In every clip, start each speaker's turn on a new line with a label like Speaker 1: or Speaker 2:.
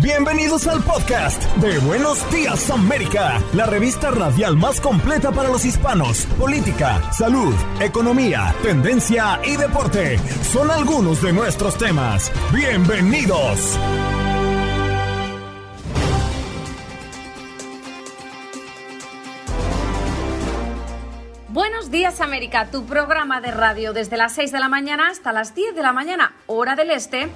Speaker 1: Bienvenidos al podcast de Buenos Días América, la revista radial más completa para los hispanos. Política, salud, economía, tendencia y deporte son algunos de nuestros temas. Bienvenidos.
Speaker 2: Buenos días América, tu programa de radio desde las 6 de la mañana hasta las 10 de la mañana, hora del este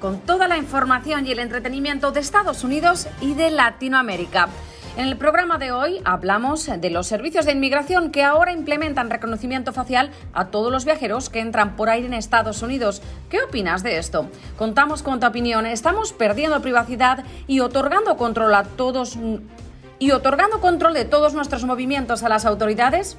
Speaker 2: con toda la información y el entretenimiento de Estados Unidos y de Latinoamérica. En el programa de hoy hablamos de los servicios de inmigración que ahora implementan reconocimiento facial a todos los viajeros que entran por aire en Estados Unidos. ¿Qué opinas de esto? Contamos con tu opinión. ¿Estamos perdiendo privacidad y otorgando control a todos y otorgando control de todos nuestros movimientos a las autoridades?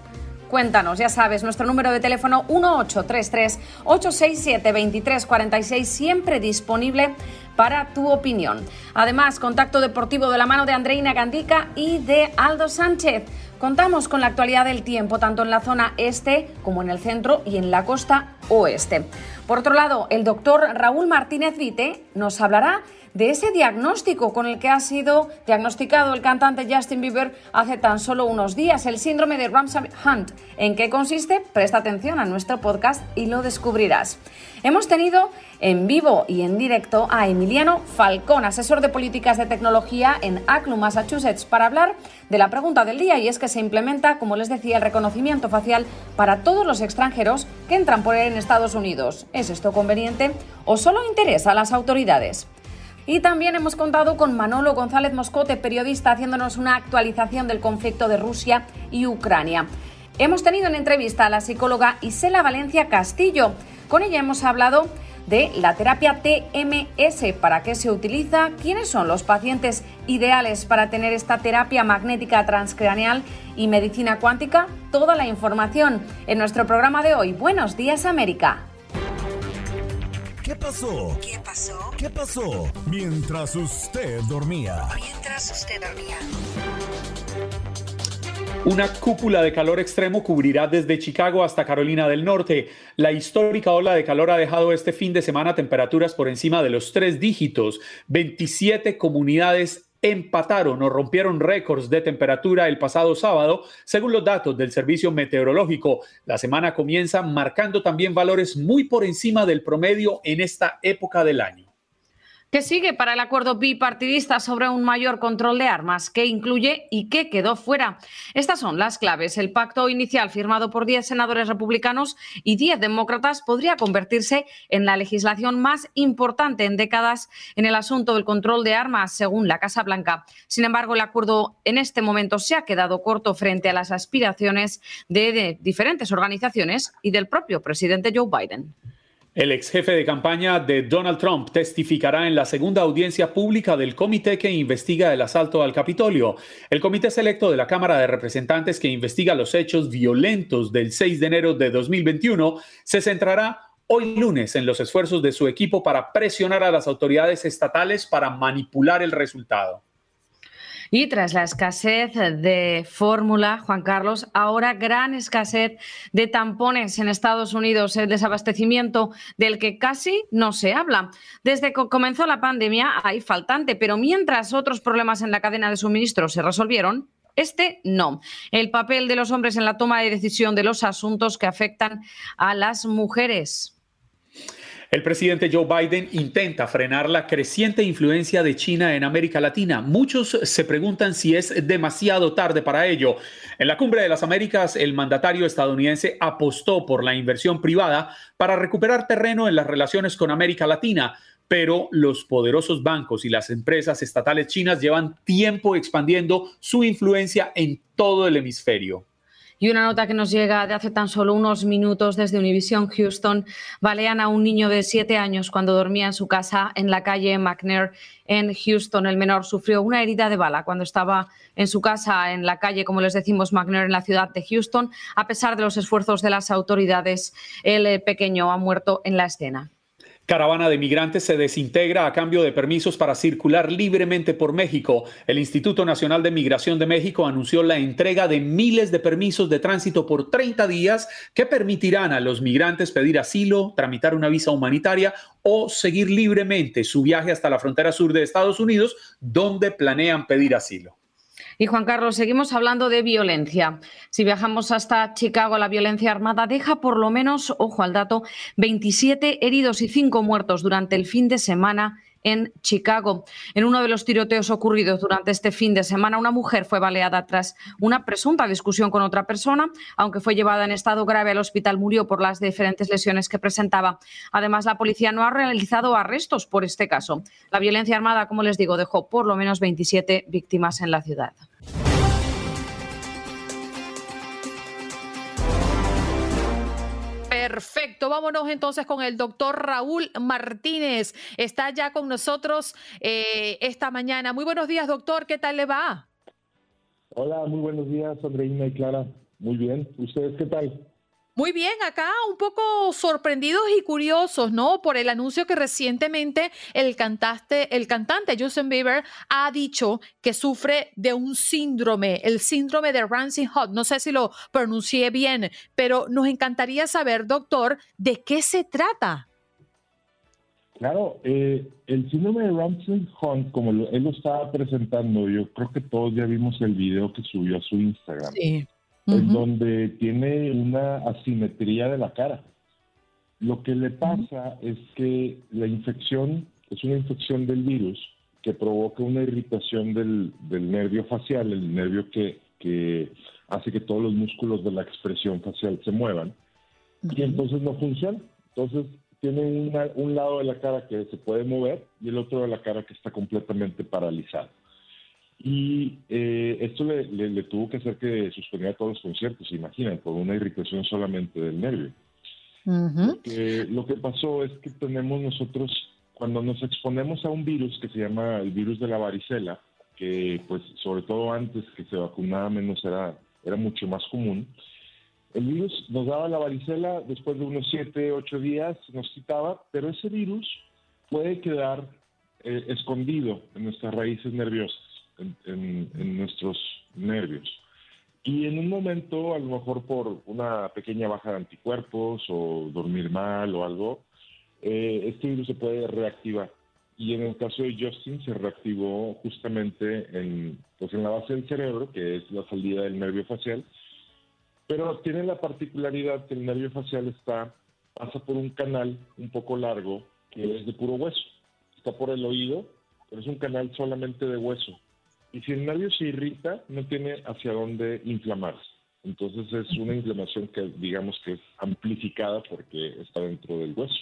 Speaker 2: Cuéntanos, ya sabes, nuestro número de teléfono 1833-867-2346, siempre disponible para tu opinión. Además, contacto deportivo de la mano de Andreina Gandica y de Aldo Sánchez. Contamos con la actualidad del tiempo, tanto en la zona este como en el centro y en la costa oeste. Por otro lado, el doctor Raúl Martínez Vite nos hablará de ese diagnóstico con el que ha sido diagnosticado el cantante Justin Bieber hace tan solo unos días, el síndrome de Ramsay Hunt. ¿En qué consiste? Presta atención a nuestro podcast y lo descubrirás. Hemos tenido en vivo y en directo a Emiliano Falcón, asesor de políticas de tecnología en Aclu, Massachusetts, para hablar de la pregunta del día y es que se implementa, como les decía, el reconocimiento facial para todos los extranjeros que entran por él en Estados Unidos. ¿Es esto conveniente o solo interesa a las autoridades? Y también hemos contado con Manolo González Moscote, periodista, haciéndonos una actualización del conflicto de Rusia y Ucrania. Hemos tenido en entrevista a la psicóloga Isela Valencia Castillo. Con ella hemos hablado de la terapia TMS, para qué se utiliza, quiénes son los pacientes ideales para tener esta terapia magnética transcraneal y medicina cuántica. Toda la información en nuestro programa de hoy. Buenos días América.
Speaker 1: ¿Qué pasó?
Speaker 3: ¿Qué pasó?
Speaker 1: ¿Qué pasó? Mientras usted dormía.
Speaker 3: Mientras usted dormía.
Speaker 4: Una cúpula de calor extremo cubrirá desde Chicago hasta Carolina del Norte. La histórica ola de calor ha dejado este fin de semana temperaturas por encima de los tres dígitos. 27 comunidades empataron o rompieron récords de temperatura el pasado sábado, según los datos del Servicio Meteorológico. La semana comienza marcando también valores muy por encima del promedio en esta época del año.
Speaker 2: ¿Qué sigue para el acuerdo bipartidista sobre un mayor control de armas? ¿Qué incluye y qué quedó fuera? Estas son las claves. El pacto inicial firmado por 10 senadores republicanos y 10 demócratas podría convertirse en la legislación más importante en décadas en el asunto del control de armas, según la Casa Blanca. Sin embargo, el acuerdo en este momento se ha quedado corto frente a las aspiraciones de, de diferentes organizaciones y del propio presidente Joe Biden.
Speaker 4: El ex jefe de campaña de Donald Trump testificará en la segunda audiencia pública del comité que investiga el asalto al Capitolio. El comité selecto de la Cámara de Representantes que investiga los hechos violentos del 6 de enero de 2021 se centrará hoy lunes en los esfuerzos de su equipo para presionar a las autoridades estatales para manipular el resultado.
Speaker 2: Y tras la escasez de fórmula, Juan Carlos, ahora gran escasez de tampones en Estados Unidos, el desabastecimiento del que casi no se habla. Desde que comenzó la pandemia hay faltante, pero mientras otros problemas en la cadena de suministro se resolvieron, este no. El papel de los hombres en la toma de decisión de los asuntos que afectan a las mujeres.
Speaker 4: El presidente Joe Biden intenta frenar la creciente influencia de China en América Latina. Muchos se preguntan si es demasiado tarde para ello. En la cumbre de las Américas, el mandatario estadounidense apostó por la inversión privada para recuperar terreno en las relaciones con América Latina, pero los poderosos bancos y las empresas estatales chinas llevan tiempo expandiendo su influencia en todo el hemisferio.
Speaker 2: Y una nota que nos llega de hace tan solo unos minutos desde Univision Houston. Balean a un niño de siete años cuando dormía en su casa en la calle McNair en Houston. El menor sufrió una herida de bala cuando estaba en su casa en la calle, como les decimos, McNair en la ciudad de Houston. A pesar de los esfuerzos de las autoridades, el pequeño ha muerto en la escena.
Speaker 4: Caravana de migrantes se desintegra a cambio de permisos para circular libremente por México. El Instituto Nacional de Migración de México anunció la entrega de miles de permisos de tránsito por 30 días que permitirán a los migrantes pedir asilo, tramitar una visa humanitaria o seguir libremente su viaje hasta la frontera sur de Estados Unidos, donde planean pedir asilo.
Speaker 2: Y Juan Carlos, seguimos hablando de violencia. Si viajamos hasta Chicago, la violencia armada deja por lo menos, ojo al dato, 27 heridos y 5 muertos durante el fin de semana en Chicago. En uno de los tiroteos ocurridos durante este fin de semana, una mujer fue baleada tras una presunta discusión con otra persona, aunque fue llevada en estado grave al hospital, murió por las diferentes lesiones que presentaba. Además, la policía no ha realizado arrestos por este caso. La violencia armada, como les digo, dejó por lo menos 27 víctimas en la ciudad.
Speaker 5: Perfecto, vámonos entonces con el doctor Raúl Martínez. Está ya con nosotros eh, esta mañana. Muy buenos días, doctor. ¿Qué tal le va?
Speaker 6: Hola, muy buenos días, Andreina y Clara. Muy bien. ¿Ustedes qué tal?
Speaker 5: Muy bien, acá un poco sorprendidos y curiosos, ¿no? Por el anuncio que recientemente el cantante, el cantante Justin Bieber ha dicho que sufre de un síndrome, el síndrome de Ramsey Hunt. No sé si lo pronuncié bien, pero nos encantaría saber, doctor, de qué se trata.
Speaker 6: Claro, eh, el síndrome de Ramsey Hunt, como él lo estaba presentando, yo creo que todos ya vimos el video que subió a su Instagram. Sí en donde tiene una asimetría de la cara. Lo que le pasa es que la infección es una infección del virus que provoca una irritación del, nervio facial, el nervio que, hace que todos los músculos de la expresión facial se muevan, y entonces no funciona. Entonces tiene un lado de la cara que se puede mover y el otro de la cara que está completamente paralizado. Y eh, esto le, tuvo que hacer que suspendiera todos los conciertos, imaginan, por una irritación solamente del nervio. lo que pasó es que tenemos nosotros, cuando nos exponemos a un virus que se llama el virus de la varicela, que pues sobre todo antes que se vacunaba menos era, era mucho más común, el virus nos daba la varicela, después de unos 7, 8 días nos quitaba, pero ese virus puede quedar eh, escondido en nuestras raíces nerviosas en, nuestros nervios. Y en un momento, a lo mejor por una pequeña baja de anticuerpos o dormir mal o algo, eh, este virus se puede reactivar. Y en el caso de Justin se reactivó justamente en, pues en la base del cerebro, que es la salida del nervio facial, pero tiene la particularidad que el nervio facial está, pasa por un canal un poco largo que es de puro hueso. Está por el oído, pero es un canal solamente de hueso. Y si el nervio se irrita, no tiene hacia dónde inflamarse. Entonces es una inflamación que digamos que es amplificada porque está dentro del hueso.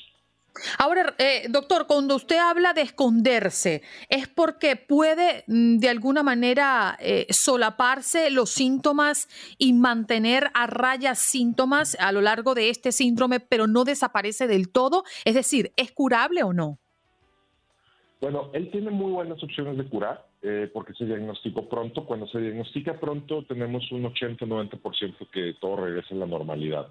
Speaker 5: Ahora, eh, doctor, cuando usted habla de esconderse, ¿es porque puede mm, de alguna manera eh, solaparse los síntomas y mantener a raya síntomas a lo largo de este síndrome, pero no desaparece del todo? Es decir, ¿es curable o no?
Speaker 6: Bueno, él tiene muy buenas opciones de curar eh, porque se diagnosticó pronto. Cuando se diagnostica pronto tenemos un 80-90% que todo regresa a la normalidad.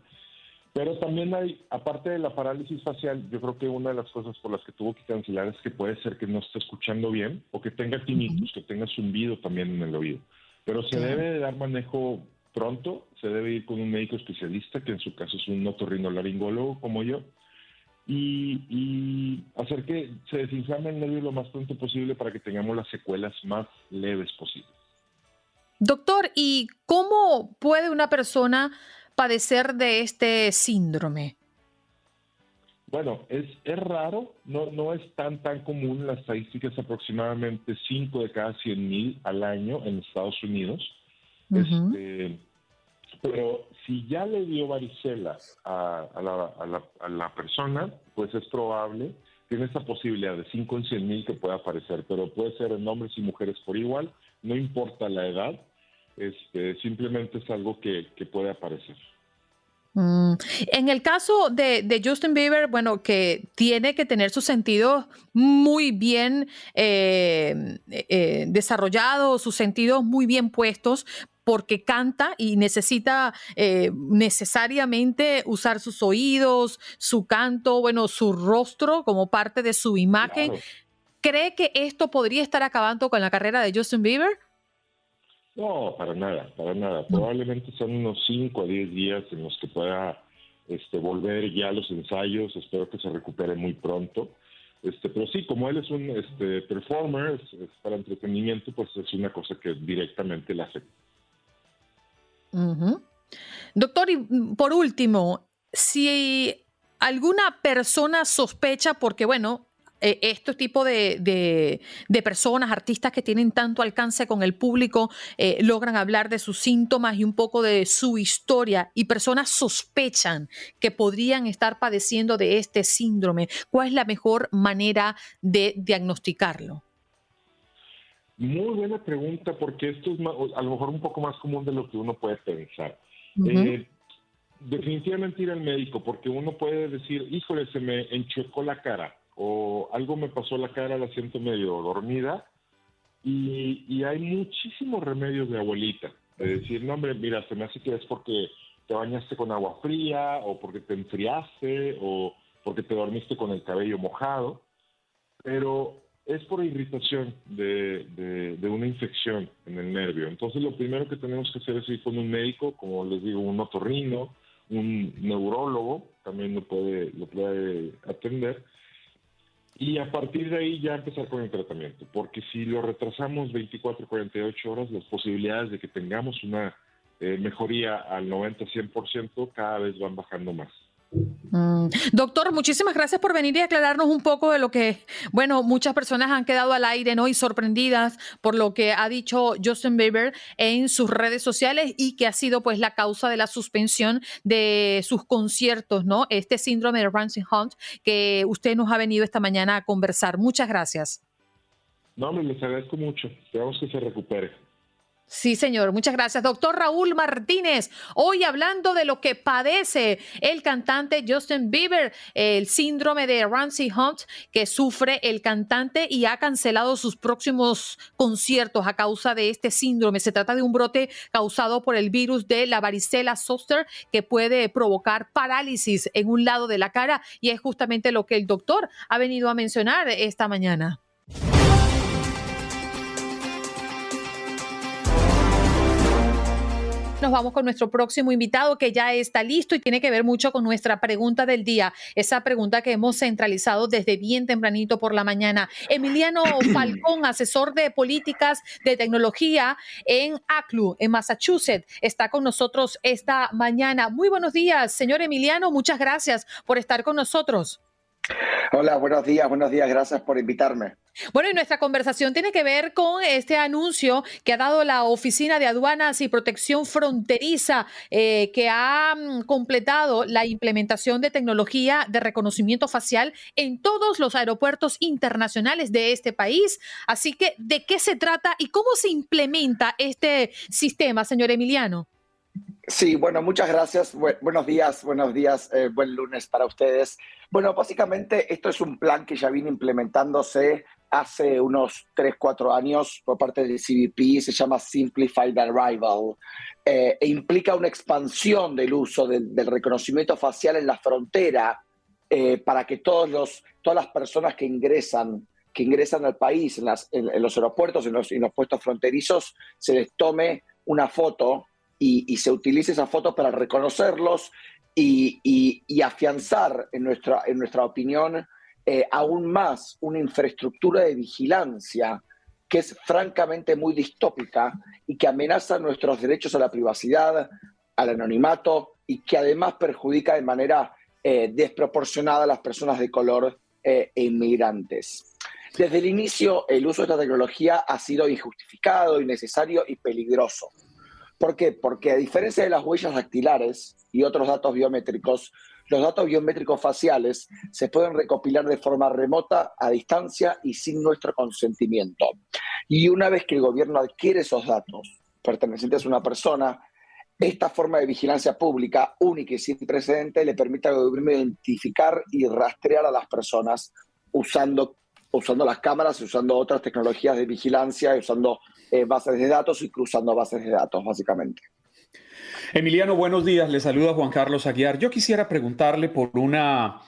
Speaker 6: Pero también hay, aparte de la parálisis facial, yo creo que una de las cosas por las que tuvo que cancelar es que puede ser que no esté escuchando bien o que tenga tinnitus, que tenga zumbido también en el oído. Pero se debe de dar manejo pronto, se debe ir con un médico especialista, que en su caso es un otorrinolaringólogo como yo, y, hacer que se desinflame el nervio lo más pronto posible para que tengamos las secuelas más leves posibles.
Speaker 5: Doctor, ¿y cómo puede una persona padecer de este síndrome?
Speaker 6: Bueno, es, es raro, no, no es tan tan común, la estadística es aproximadamente 5 de cada 100 mil al año en Estados Unidos. este, pero si ya le dio varicela a, la, persona, pues es probable, tiene esa posibilidad de 5 en 100 mil que pueda aparecer, pero puede ser en hombres y mujeres por igual, no importa la edad. este, simplemente es algo que, puede aparecer.
Speaker 5: Mm. En el caso de, Justin Bieber, bueno, que tiene que tener sus sentidos muy bien eh, eh, desarrollados, sus sentidos muy bien puestos, porque canta y necesita eh, necesariamente usar sus oídos, su canto, bueno, su rostro como parte de su imagen. ¿Cree que esto podría estar acabando con la carrera de Justin Bieber?
Speaker 6: No, para nada, para nada. Probablemente son unos 5 a 10 días en los que pueda este, volver ya a los ensayos. Espero que se recupere muy pronto. Este, pero sí, como él es un este, performer es, para entretenimiento, pues es una cosa que directamente le afecta.
Speaker 5: Doctor, y mm, por último, si alguna persona sospecha, porque bueno, eh, este tipo de, personas, artistas que tienen tanto alcance con el público, eh, logran hablar de sus síntomas y un poco de su historia y personas sospechan que podrían estar padeciendo de este síndrome, ¿cuál es la mejor manera de diagnosticarlo?
Speaker 6: Muy buena pregunta, porque esto es a lo mejor un poco más común de lo que uno puede pensar. Eh, definitivamente ir al médico, porque uno puede decir, híjole, se me enchuecó la cara, o algo me pasó la cara, la siento medio dormida, y, hay muchísimos remedios de abuelita. De decir, no, hombre, mira, se me hace que es porque te bañaste con agua fría, o porque te enfriaste, o porque te dormiste con el cabello mojado. Pero es por irritación de, una infección en el nervio. Entonces lo primero que tenemos que hacer es ir con un médico, como les digo, un otorrino, un neurólogo, también lo puede, lo puede atender. Y a partir de ahí ya empezar con el tratamiento, porque si lo retrasamos 24, 48 horas, las posibilidades de que tengamos una eh, mejoría al 90-100% cada vez van bajando más.
Speaker 5: Mm. Doctor, muchísimas gracias por venir y aclararnos un poco de lo que, bueno, muchas personas han quedado al aire, ¿no? Y sorprendidas por lo que ha dicho Justin Bieber en sus redes sociales y que ha sido, pues, la causa de la suspensión de sus conciertos, ¿no? Este síndrome de Ramsey Hunt que usted nos ha venido esta mañana a conversar. Muchas gracias.
Speaker 6: No, me les agradezco mucho. Esperamos que se recupere.
Speaker 5: Sí, señor. Muchas gracias. Doctor Raúl Martínez, hoy hablando de lo que padece el cantante Justin Bieber, el síndrome de Ramsey Hunt que sufre el cantante y ha cancelado sus próximos conciertos a causa de este síndrome. Se trata de un brote causado por el virus de la varicela zoster que puede provocar parálisis en un lado de la cara y es justamente lo que el doctor ha venido a mencionar esta mañana. Nos vamos con nuestro próximo invitado que ya está listo y tiene que ver mucho con nuestra pregunta del día. Esa pregunta que hemos centralizado desde bien tempranito por la mañana. Emiliano Falcón, asesor de políticas de tecnología en ACLU, en Massachusetts, está con nosotros esta mañana. Muy buenos días, señor Emiliano. Muchas gracias por estar con nosotros.
Speaker 7: Hola, buenos días, buenos días, gracias por invitarme.
Speaker 5: Bueno, y nuestra conversación tiene que ver con este anuncio que ha dado la Oficina de Aduanas y Protección Fronteriza, eh, que ha mm, completado la implementación de tecnología de reconocimiento facial en todos los aeropuertos internacionales de este país. Así que, ¿de qué se trata y cómo se implementa este sistema, señor Emiliano?
Speaker 7: Sí, bueno, muchas gracias. buenos días, buenos días, eh, buen lunes para ustedes. Bueno, básicamente esto es un plan que ya viene implementándose hace unos 3, 4 años por parte del CBP, se llama Simplified Arrival, eh, e implica una expansión del uso del, reconocimiento facial en la frontera eh, para que todos los, todas las personas que ingresan, que ingresan al país en, los aeropuertos, en los, puestos fronterizos, se les tome una foto y, se utilice esa foto para reconocerlos y, afianzar, en nuestra, en nuestra opinión, eh, aún más una infraestructura de vigilancia que es francamente muy distópica y que amenaza nuestros derechos a la privacidad, al anonimato y que además perjudica de manera eh, desproporcionada a las personas de color eh, e inmigrantes. Desde el inicio, el uso de esta tecnología ha sido injustificado, innecesario y peligroso. ¿Por qué? Porque a diferencia de las huellas dactilares y otros datos biométricos, los datos biométricos faciales se pueden recopilar de forma remota, a distancia y sin nuestro consentimiento. Y una vez que el gobierno adquiere esos datos, pertenecientes a una persona, esta forma de vigilancia pública, única y sin precedente, le permite al gobierno identificar y rastrear a las personas usando, usando las cámaras usando otras tecnologías de vigilancia, usando eh, bases de datos y cruzando bases de datos, básicamente.
Speaker 4: Emiliano, buenos días. Le saluda Juan Carlos Aguiar. Yo quisiera preguntarle por una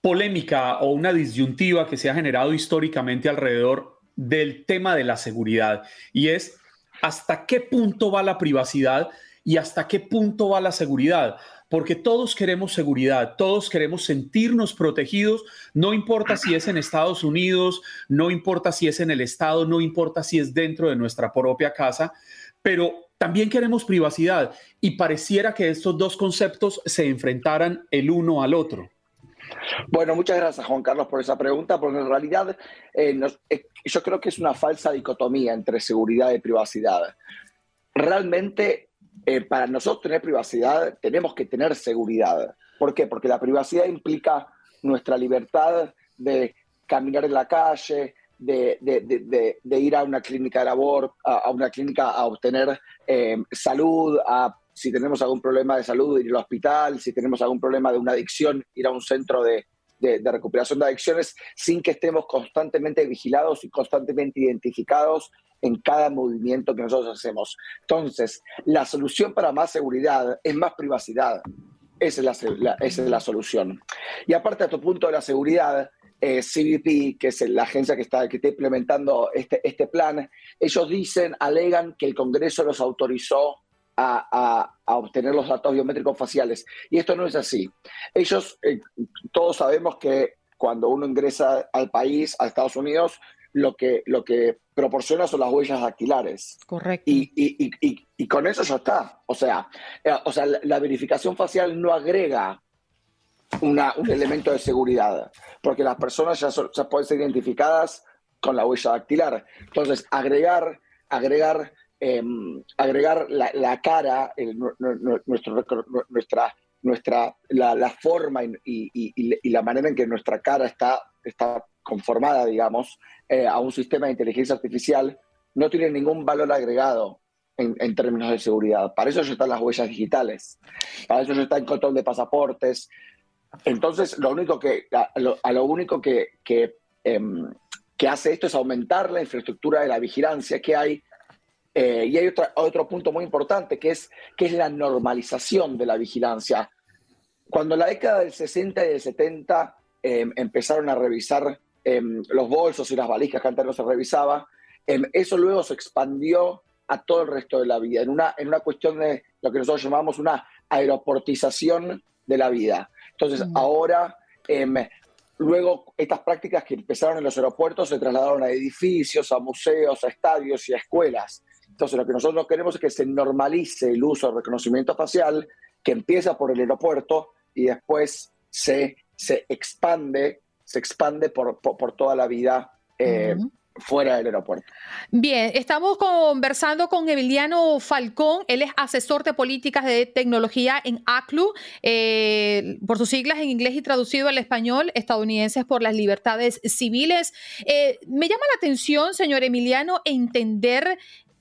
Speaker 4: polémica o una disyuntiva que se ha generado históricamente alrededor del tema de la seguridad y es hasta qué punto va la privacidad y hasta qué punto va la seguridad. Porque todos queremos seguridad, todos queremos sentirnos protegidos, no importa si es en Estados Unidos, no importa si es en el Estado, no importa si es dentro de nuestra propia casa, pero también queremos privacidad y pareciera que estos dos conceptos se enfrentaran el uno al otro.
Speaker 7: Bueno, muchas gracias Juan Carlos por esa pregunta, porque en realidad eh, eh, yo creo que es una falsa dicotomía entre seguridad y privacidad. Realmente, eh, para nosotros tener privacidad, tenemos que tener seguridad. ¿Por qué? Porque la privacidad implica nuestra libertad de caminar en la calle, de, ir a una clínica de labor, a, una clínica a obtener salud, a si tenemos algún problema de salud, ir al hospital, si tenemos algún problema de una adicción, ir a un centro de, recuperación de adicciones, sin que estemos constantemente vigilados y constantemente identificados en cada movimiento que nosotros hacemos. Entonces, la solución para más seguridad es más privacidad. Esa es la, esa es la solución. Y aparte a tu punto de la seguridad, eh, CBP, que es la agencia que está, que está implementando este, este plan, ellos dicen, alegan que el Congreso los autorizó a, obtener los datos biométricos faciales. Y esto no es así. Ellos, eh, todos sabemos que cuando uno ingresa al país, a Estados Unidos, lo que, lo que proporciona son las huellas dactilares.
Speaker 5: Correcto.
Speaker 7: Y, con eso ya está. O sea, eh, o sea la, verificación facial no agrega una, un elemento de seguridad, porque las personas ya, ya pueden ser identificadas con la huella dactilar. Entonces, agregar, agregar Em, agregar la, cara, nuestro, nuestra, nuestra, la, forma y, la manera en que nuestra cara está, está conformada, digamos, eh, a un sistema de inteligencia artificial, no tiene ningún valor agregado en, términos de seguridad. Para eso ya están las huellas digitales, para eso ya está el control de pasaportes. Entonces, lo único que, a lo, único que, em, que hace esto es aumentar la infraestructura de la vigilancia que hay eh, y hay otro punto muy importante que es, que es la normalización de la vigilancia. Cuando en la década del 60 y del 70 em, empezaron a revisar em, los bolsos y las valijas que antes no se revisaba, em, eso luego se expandió a todo el resto de la vida, en una, en una cuestión de lo que nosotros llamamos una aeroportización de la vida. Entonces, ahora, luego estas prácticas que empezaron en los aeropuertos se trasladaron a edificios, a museos, a estadios y a escuelas. Entonces, lo que nosotros queremos es que se normalice el uso del reconocimiento facial, que empieza por el aeropuerto y después se, se expande, se expande por, por, toda la vida. Eh, fuera del aeropuerto.
Speaker 5: Bien, estamos conversando con Emiliano Falcón, él es asesor de políticas de tecnología en ACLU, eh, por sus siglas en inglés y traducido al español, estadounidenses por las libertades civiles. Eh, me llama la atención, señor Emiliano, entender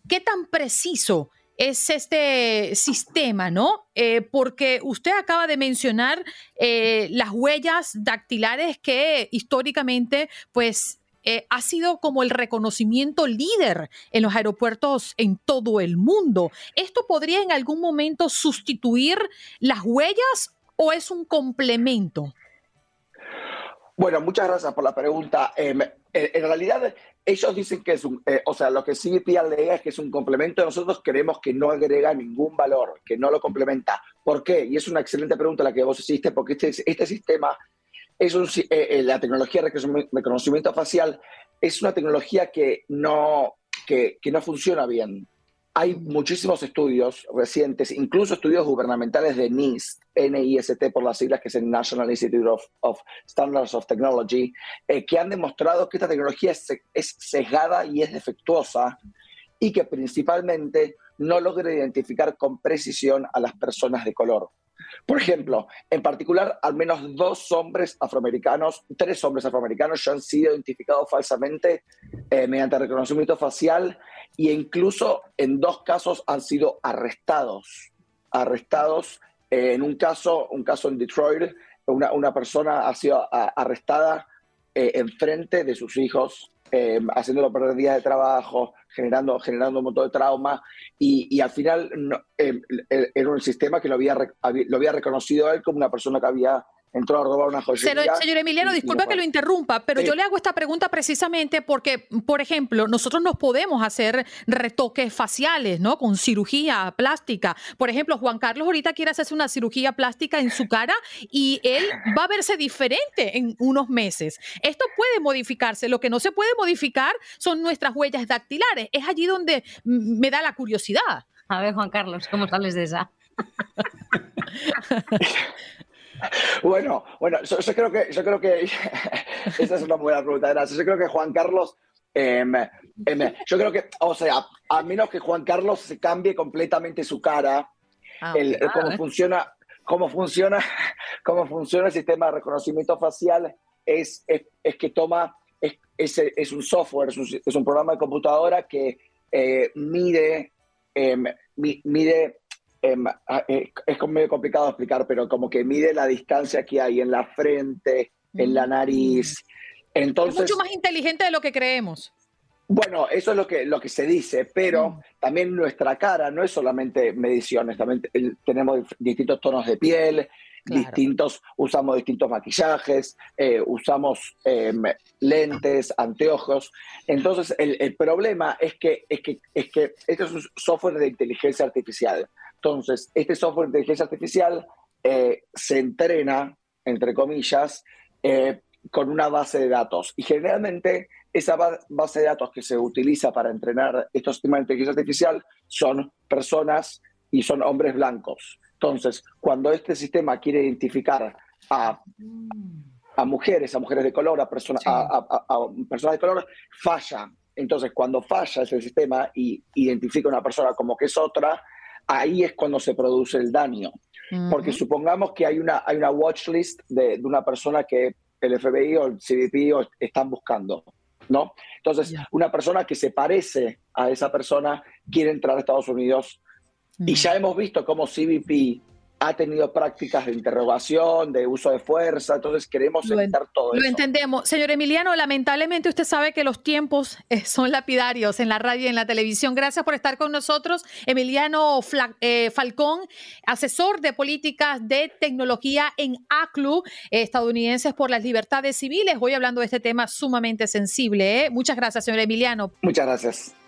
Speaker 5: ¿Qué tan preciso es este sistema, ¿no? Eh, porque usted acaba de mencionar eh, las huellas dactilares que históricamente, pues, eh, ha sido como el reconocimiento líder en los aeropuertos en todo el mundo. ¿Esto podría en algún momento sustituir las huellas o es un complemento?
Speaker 7: Bueno, muchas gracias por la pregunta. Em, en realidad, ellos dicen que es un, eh, o sea, lo que CBP alega es que es un complemento, nosotros creemos que no agrega ningún valor, que no lo complementa. ¿Por qué? Y es una excelente pregunta la que vos hiciste, porque este, este sistema es un, eh, eh, la tecnología de reconocimiento facial es una tecnología que no, que, que no funciona bien. Hay muchísimos estudios recientes, incluso estudios gubernamentales de NIST, NIST por las siglas, que es el National Institute of, Standards of Technology, eh, que han demostrado que esta tecnología es, es sesgada y es defectuosa y que principalmente no logra identificar con precisión a las personas de color. Por ejemplo, en particular, al menos dos hombres afroamericanos, tres hombres afroamericanos ya han sido identificados falsamente eh, mediante reconocimiento facial e incluso en dos casos han sido arrestados. Arrestados eh, en un caso, un caso en Detroit, una, una persona ha sido arrestada eh, en frente de sus hijos eh, haciéndolo perder días de trabajo, generando, generando un montón de trauma, y, y al final eh, era un sistema que lo había, lo había reconocido él como una persona que había entró a robar una joyería.
Speaker 5: Señor, Emiliano, disculpa que lo interrumpa, pero yo le hago esta pregunta precisamente porque, por ejemplo, nosotros nos podemos hacer retoques faciales, ¿no? Con cirugía plástica. Por ejemplo, Juan Carlos ahorita quiere hacerse una cirugía plástica en su cara y él va a verse diferente en unos meses. Esto puede modificarse. Lo que no se puede modificar son nuestras huellas dactilares. Es allí donde me da la curiosidad.
Speaker 2: A ver, Juan Carlos, ¿cómo sales de esa?
Speaker 7: Bueno, bueno, yo, creo que, yo creo que esa es una buena pregunta, gracias. Yo creo que Juan Carlos, em, em, yo creo que, o sea, a menos que Juan Carlos se cambie completamente su cara, ah, el, cómo funciona, cómo funciona, cómo funciona el sistema de reconocimiento facial es, es, que toma, es, es, un software, es un, programa de computadora que eh, mide, em, mide ah, eh, es medio complicado explicar, pero como que mide la distancia que hay en la frente, en la nariz. Entonces,
Speaker 5: es mucho más inteligente de lo que creemos.
Speaker 7: Bueno, eso es lo que, lo que se dice, pero mm. también nuestra cara no es solamente mediciones, también tenemos distintos tonos de piel, distintos, usamos distintos maquillajes, eh, usamos em, lentes, anteojos. Entonces, el, el, problema es que, es, que, es que este es un software de inteligencia artificial. Entonces, este software de inteligencia artificial eh, se entrena, entre comillas, eh, con una base de datos. Y generalmente esa base de datos que se utiliza para entrenar estos sistemas de inteligencia artificial son personas y son hombres blancos. Entonces, cuando este sistema quiere identificar a, a mujeres, a mujeres de color, a, personas a, personas de color, falla. Entonces, cuando falla ese sistema y identifica a una persona como que es otra, ahí es cuando se produce el daño. Porque supongamos que hay una, hay una watch list de, una persona que el FBI o el CBP están buscando, ¿no? Entonces, una persona que se parece a esa persona quiere entrar a Estados Unidos y ya hemos visto cómo CBP ha tenido prácticas de interrogación, de uso de fuerza, entonces queremos evitar todo
Speaker 5: eso.
Speaker 7: Lo
Speaker 5: entendemos. Señor Emiliano, lamentablemente usted sabe que los tiempos eh, son lapidarios en la radio y en la televisión. Gracias por estar con nosotros. Emiliano eh, Falcón, asesor de políticas de tecnología en ACLU, Estadounidenses por las Libertades Civiles. Hoy hablando de este tema sumamente sensible. ¿eh? Muchas gracias, señor Emiliano.
Speaker 7: Muchas gracias.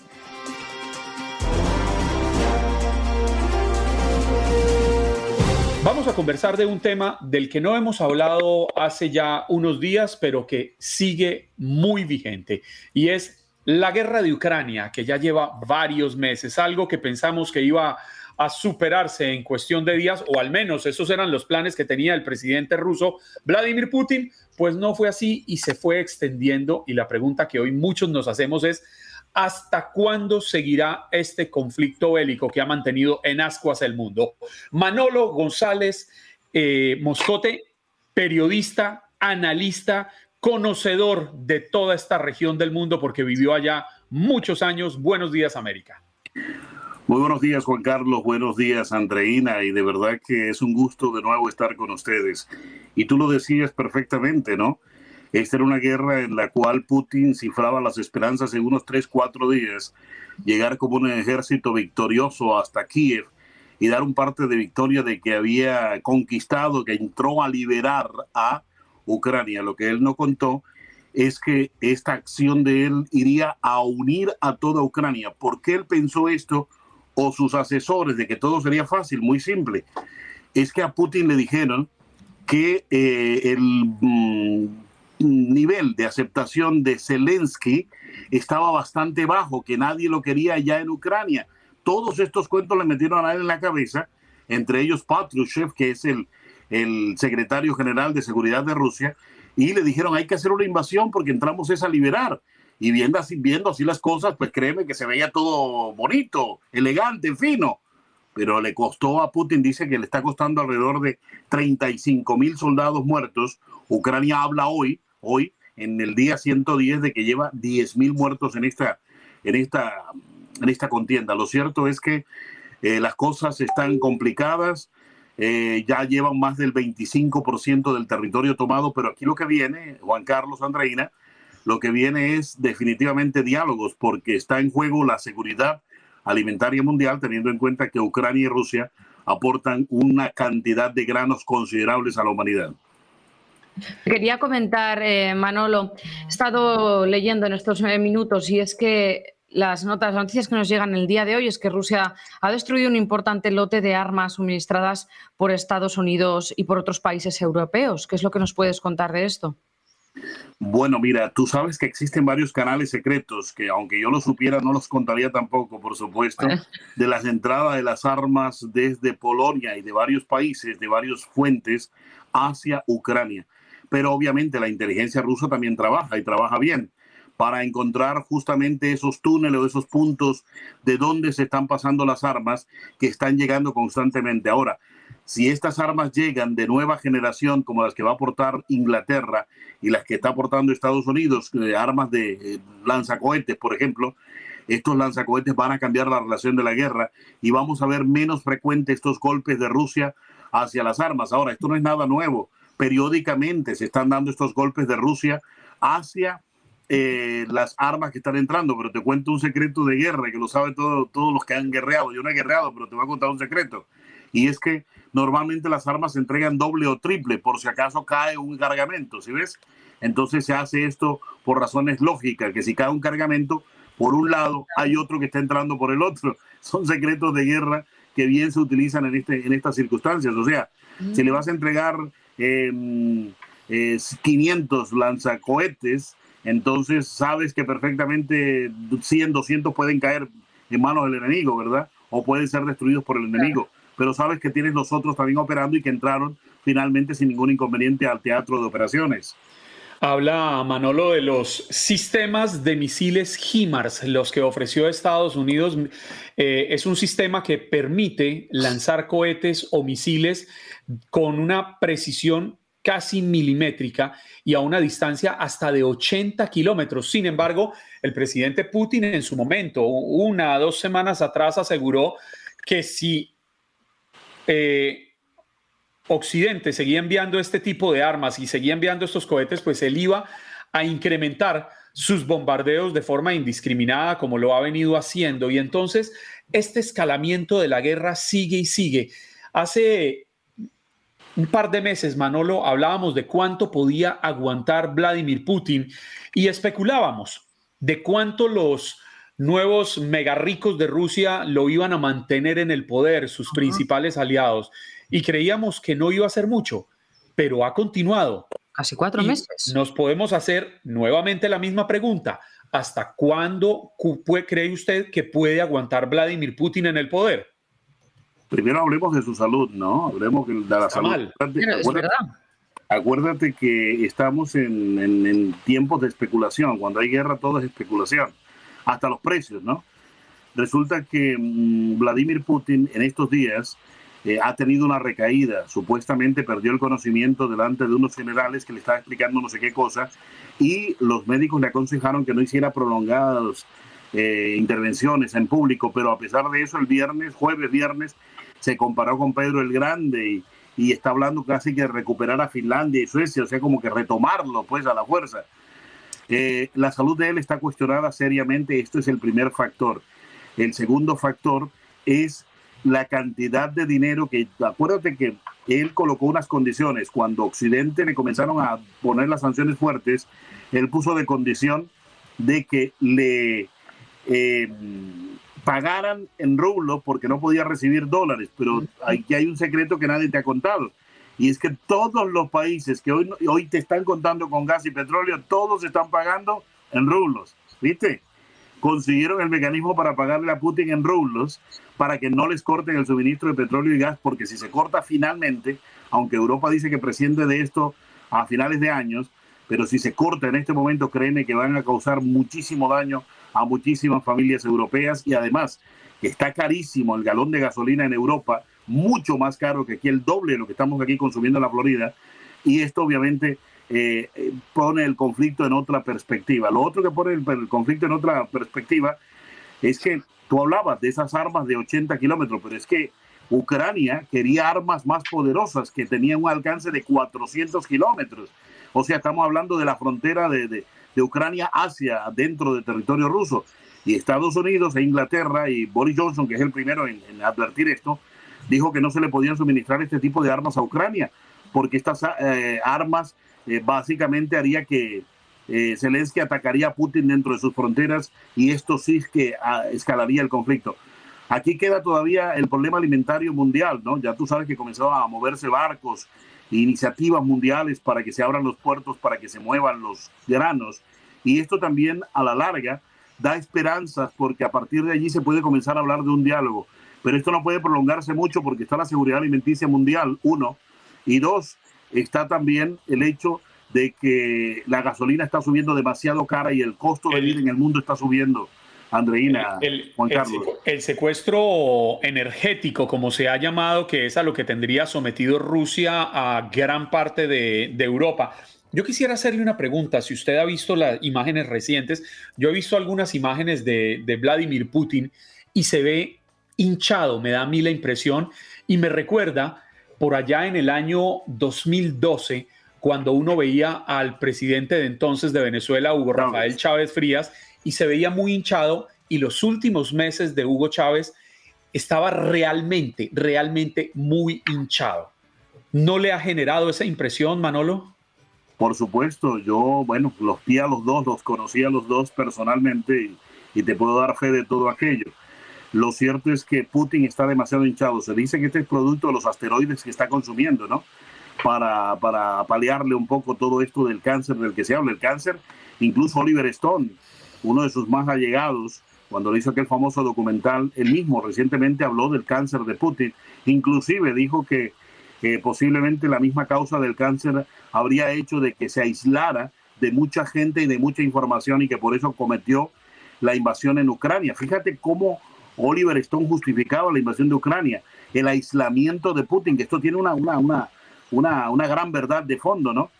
Speaker 4: Vamos a conversar de un tema del que no hemos hablado hace ya unos días, pero que sigue muy vigente, y es la guerra de Ucrania, que ya lleva varios meses, algo que pensamos que iba a superarse en cuestión de días, o al menos esos eran los planes que tenía el presidente ruso Vladimir Putin, pues no fue así y se fue extendiendo. Y la pregunta que hoy muchos nos hacemos es, ¿Hasta cuándo seguirá este conflicto bélico que ha mantenido en ascuas el mundo? Manolo González eh, Moscote, periodista, analista, conocedor de toda esta región del mundo porque vivió allá muchos años. Buenos días, América.
Speaker 8: Muy buenos días, Juan Carlos. Buenos días, Andreina. Y de verdad que es un gusto de nuevo estar con ustedes. Y tú lo decías perfectamente, ¿no? Esta era una guerra en la cual Putin cifraba las esperanzas en unos 3, 4 días, llegar como un ejército victorioso hasta Kiev y dar un parte de victoria de que había conquistado, que entró a liberar a Ucrania. Lo que él no contó es que esta acción de él iría a unir a toda Ucrania. ¿Por qué él pensó esto? O sus asesores de que todo sería fácil, muy simple. Es que a Putin le dijeron que eh, el mm, nivel de aceptación de Zelensky estaba bastante bajo, que nadie lo quería ya en Ucrania. Todos estos cuentos le metieron a él en la cabeza, entre ellos Patrushev, que es el, el secretario general de seguridad de Rusia, y le dijeron hay que hacer una invasión porque entramos es a liberar. Y viendo así, viendo así las cosas, pues créeme que se veía todo bonito, elegante, fino. pero le costó a Putin, dice que le está costando alrededor de 35 mil soldados muertos. Ucrania habla hoy, hoy, en el día 110, de que lleva 10 mil muertos en esta, en, esta, en esta contienda. Lo cierto es que eh, las cosas están complicadas. Eh, ya llevan más del 25% del territorio tomado, pero aquí lo que viene, Juan Carlos Andreina, lo que viene es definitivamente diálogos, porque está en juego la seguridad alimentaria mundial, teniendo en cuenta que Ucrania y Rusia aportan una cantidad de granos considerables a la humanidad.
Speaker 2: Quería comentar, eh, Manolo, he estado leyendo en estos nueve minutos y es que las notas, las noticias que nos llegan el día de hoy es que Rusia ha destruido un importante lote de armas suministradas por Estados Unidos y por otros países europeos. ¿Qué es lo que nos puedes contar de esto?
Speaker 8: Bueno, mira, tú sabes que existen varios canales secretos que aunque yo lo supiera no los contaría tampoco, por supuesto, de las entradas de las armas desde Polonia y de varios países, de varias fuentes hacia Ucrania. Pero obviamente la inteligencia rusa también trabaja y trabaja bien para encontrar justamente esos túneles o esos puntos de donde se están pasando las armas que están llegando constantemente. Ahora, si estas armas llegan de nueva generación, como las que va a aportar Inglaterra y las que está aportando Estados Unidos, eh, armas de eh, lanzacohetes, por ejemplo, estos lanzacohetes van a cambiar la relación de la guerra y vamos a ver menos frecuentes estos golpes de Rusia hacia las armas. Ahora, esto no es nada nuevo. Periódicamente se están dando estos golpes de Rusia hacia eh, las armas que están entrando, pero te cuento un secreto de guerra que lo saben todo, todos los que han guerreado. Yo no he guerreado, pero te voy a contar un secreto. Y es que normalmente las armas se entregan doble o triple por si acaso cae un cargamento, ¿sí ves? Entonces se hace esto por razones lógicas, que si cae un cargamento, por un lado hay otro que está entrando por el otro. Son secretos de guerra que bien se utilizan en, este, en estas circunstancias. O sea, si le vas a entregar 500 em, lanzacohetes, entonces sabes que perfectamente 100, 200 pueden caer en manos del enemigo, ¿verdad? O pueden ser destruidos por el enemigo pero sabes que tienes los otros también operando y que entraron finalmente sin ningún inconveniente al teatro de operaciones.
Speaker 4: Habla Manolo de los sistemas de misiles HIMARS, los que ofreció Estados Unidos. Eh, es un sistema que permite lanzar cohetes o misiles con una precisión casi milimétrica y a una distancia hasta de 80 kilómetros. Sin embargo, el presidente Putin en su momento, una o dos semanas atrás, aseguró que si eh, Occidente seguía enviando este tipo de armas y seguía enviando estos cohetes, pues él iba a incrementar sus bombardeos de forma indiscriminada como lo ha venido haciendo. Y entonces este escalamiento de la guerra sigue y sigue. Hace un par de meses, Manolo, hablábamos de cuánto podía aguantar Vladimir Putin y especulábamos de cuánto los nuevos mega ricos de Rusia lo iban a mantener en el poder, sus principales aliados, y creíamos que no iba a ser mucho, pero ha continuado.
Speaker 2: Casi cuatro meses.
Speaker 4: Nos podemos hacer nuevamente la misma pregunta. ¿Hasta cuándo cree usted que puede aguantar Vladimir Putin en el poder?
Speaker 8: Primero hablemos de su salud, ¿no? Hablemos de la salud. Acuérdate, que estamos en tiempos de especulación. Cuando hay guerra todo es especulación hasta los precios, ¿no? Resulta que mm, Vladimir Putin en estos días eh, ha tenido una recaída, supuestamente perdió el conocimiento delante de unos generales que le estaban explicando no sé qué cosa y los médicos le aconsejaron que no hiciera prolongadas eh, intervenciones en público, pero a pesar de eso el viernes, jueves, viernes, se comparó con Pedro el Grande y, está hablando casi que de recuperar a Finlandia y Suecia, o sea, como que retomarlo pues a la fuerza. Eh, la salud de él está cuestionada seriamente, esto es el primer factor. El segundo factor es la cantidad de dinero que, acuérdate que él colocó unas condiciones, cuando Occidente le comenzaron a poner las sanciones fuertes, él puso de condición de que le eh, pagaran en rublos porque no podía recibir dólares, pero aquí hay un secreto que nadie te ha contado y es que todos los países que hoy, hoy te están contando con gas y petróleo, todos están pagando en rublos, ¿viste? Consiguieron el mecanismo para pagarle a Putin en rublos para que no les corten el suministro de petróleo y gas, porque si se corta finalmente, aunque Europa dice que presciende de esto a finales de años, pero si se corta en este momento, créeme que van a causar muchísimo daño a muchísimas familias europeas y además está carísimo el galón de gasolina en Europa, mucho más caro que aquí, el doble de lo que estamos aquí consumiendo en la Florida, y esto obviamente eh, pone el conflicto en otra perspectiva. Lo otro que pone el, conflicto en otra perspectiva es que tú hablabas de esas armas de 80 kilómetros, pero es que Ucrania quería armas más poderosas que tenían un alcance de 400 kilómetros. O sea, estamos hablando de la frontera de, de, Ucrania hacia dentro del territorio ruso. Y Estados Unidos e Inglaterra y Boris Johnson, que es el primero en, advertir esto, dijo que no se le podían suministrar este tipo de armas a Ucrania, porque estas eh, armas eh, básicamente haría que eh, Zelensky atacaría a Putin dentro de sus fronteras y esto sí que ah, escalaría el conflicto. Aquí queda todavía el problema alimentario mundial, ¿no? Ya tú sabes que comenzaron a moverse barcos, iniciativas mundiales para que se abran los puertos, para que se muevan los granos. Y esto también a la larga da esperanzas porque a partir de allí se puede comenzar a hablar de un diálogo. Pero esto no puede prolongarse mucho porque está la seguridad alimenticia mundial, uno. Y dos, está también el hecho de que la gasolina está subiendo demasiado cara y el costo de vida en el mundo está subiendo. Andreina,
Speaker 4: el, Juan Carlos. El, secuestro energético, como se ha llamado, que es a lo que tendría sometido Rusia a gran parte de, Europa. Yo quisiera hacerle una pregunta. Si usted ha visto las imágenes recientes, yo he visto algunas imágenes de, de Vladimir Putin y se ve hinchado, me da a mí la impresión, y me recuerda por allá en el año 2012, cuando uno veía al presidente de entonces de Venezuela, Hugo Rafael Chávez Frías, y se veía muy hinchado, y los últimos meses de Hugo Chávez estaba realmente, realmente muy hinchado. ¿No le ha generado esa impresión, Manolo?
Speaker 8: Por supuesto, yo, bueno, los vi a los dos, los conocí a los dos personalmente y te puedo dar fe de todo aquello. Lo cierto es que Putin está demasiado hinchado. Se dice que este es producto de los asteroides que está consumiendo, ¿no? Para, para paliarle un poco todo esto del cáncer del que se habla. El cáncer, incluso Oliver Stone, uno de sus más allegados, cuando le hizo aquel famoso documental, él mismo recientemente habló del cáncer de Putin. Inclusive dijo que posiblemente la misma causa del cáncer habría hecho de que se aislara de mucha gente y de mucha información y que por eso cometió la invasión en Ucrania. Fíjate cómo Oliver Stone justificaba la invasión de Ucrania, el aislamiento de Putin, que esto tiene una, una, una, una, una gran verdad de fondo, ¿no?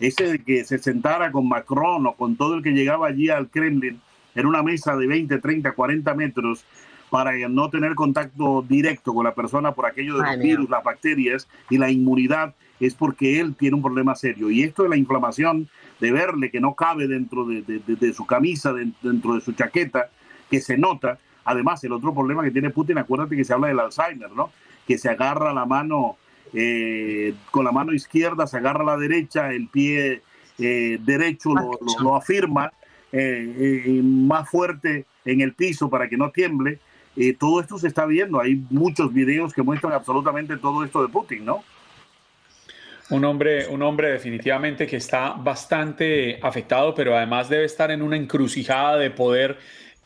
Speaker 8: Ese de que se sentara con Macron o con todo el que llegaba allí al Kremlin en una mesa de 20, 30, 40 metros para no tener contacto directo con la persona por aquello de los virus, las bacterias y la inmunidad, es porque él tiene un problema serio. Y esto de la inflamación, de verle que no cabe dentro de, de, de su camisa, dentro de su chaqueta, que se nota, Además, el otro problema que tiene Putin, acuérdate que se habla del Alzheimer, ¿no? Que se agarra la mano, eh, con la mano izquierda se agarra la derecha, el pie eh, derecho lo, afirma eh, más fuerte en el piso para que no tiemble. todo esto se está viendo. Hay muchos videos que muestran absolutamente todo esto de Putin, ¿no?
Speaker 4: Un hombre, un hombre definitivamente que está bastante afectado, pero además debe estar en una encrucijada de poder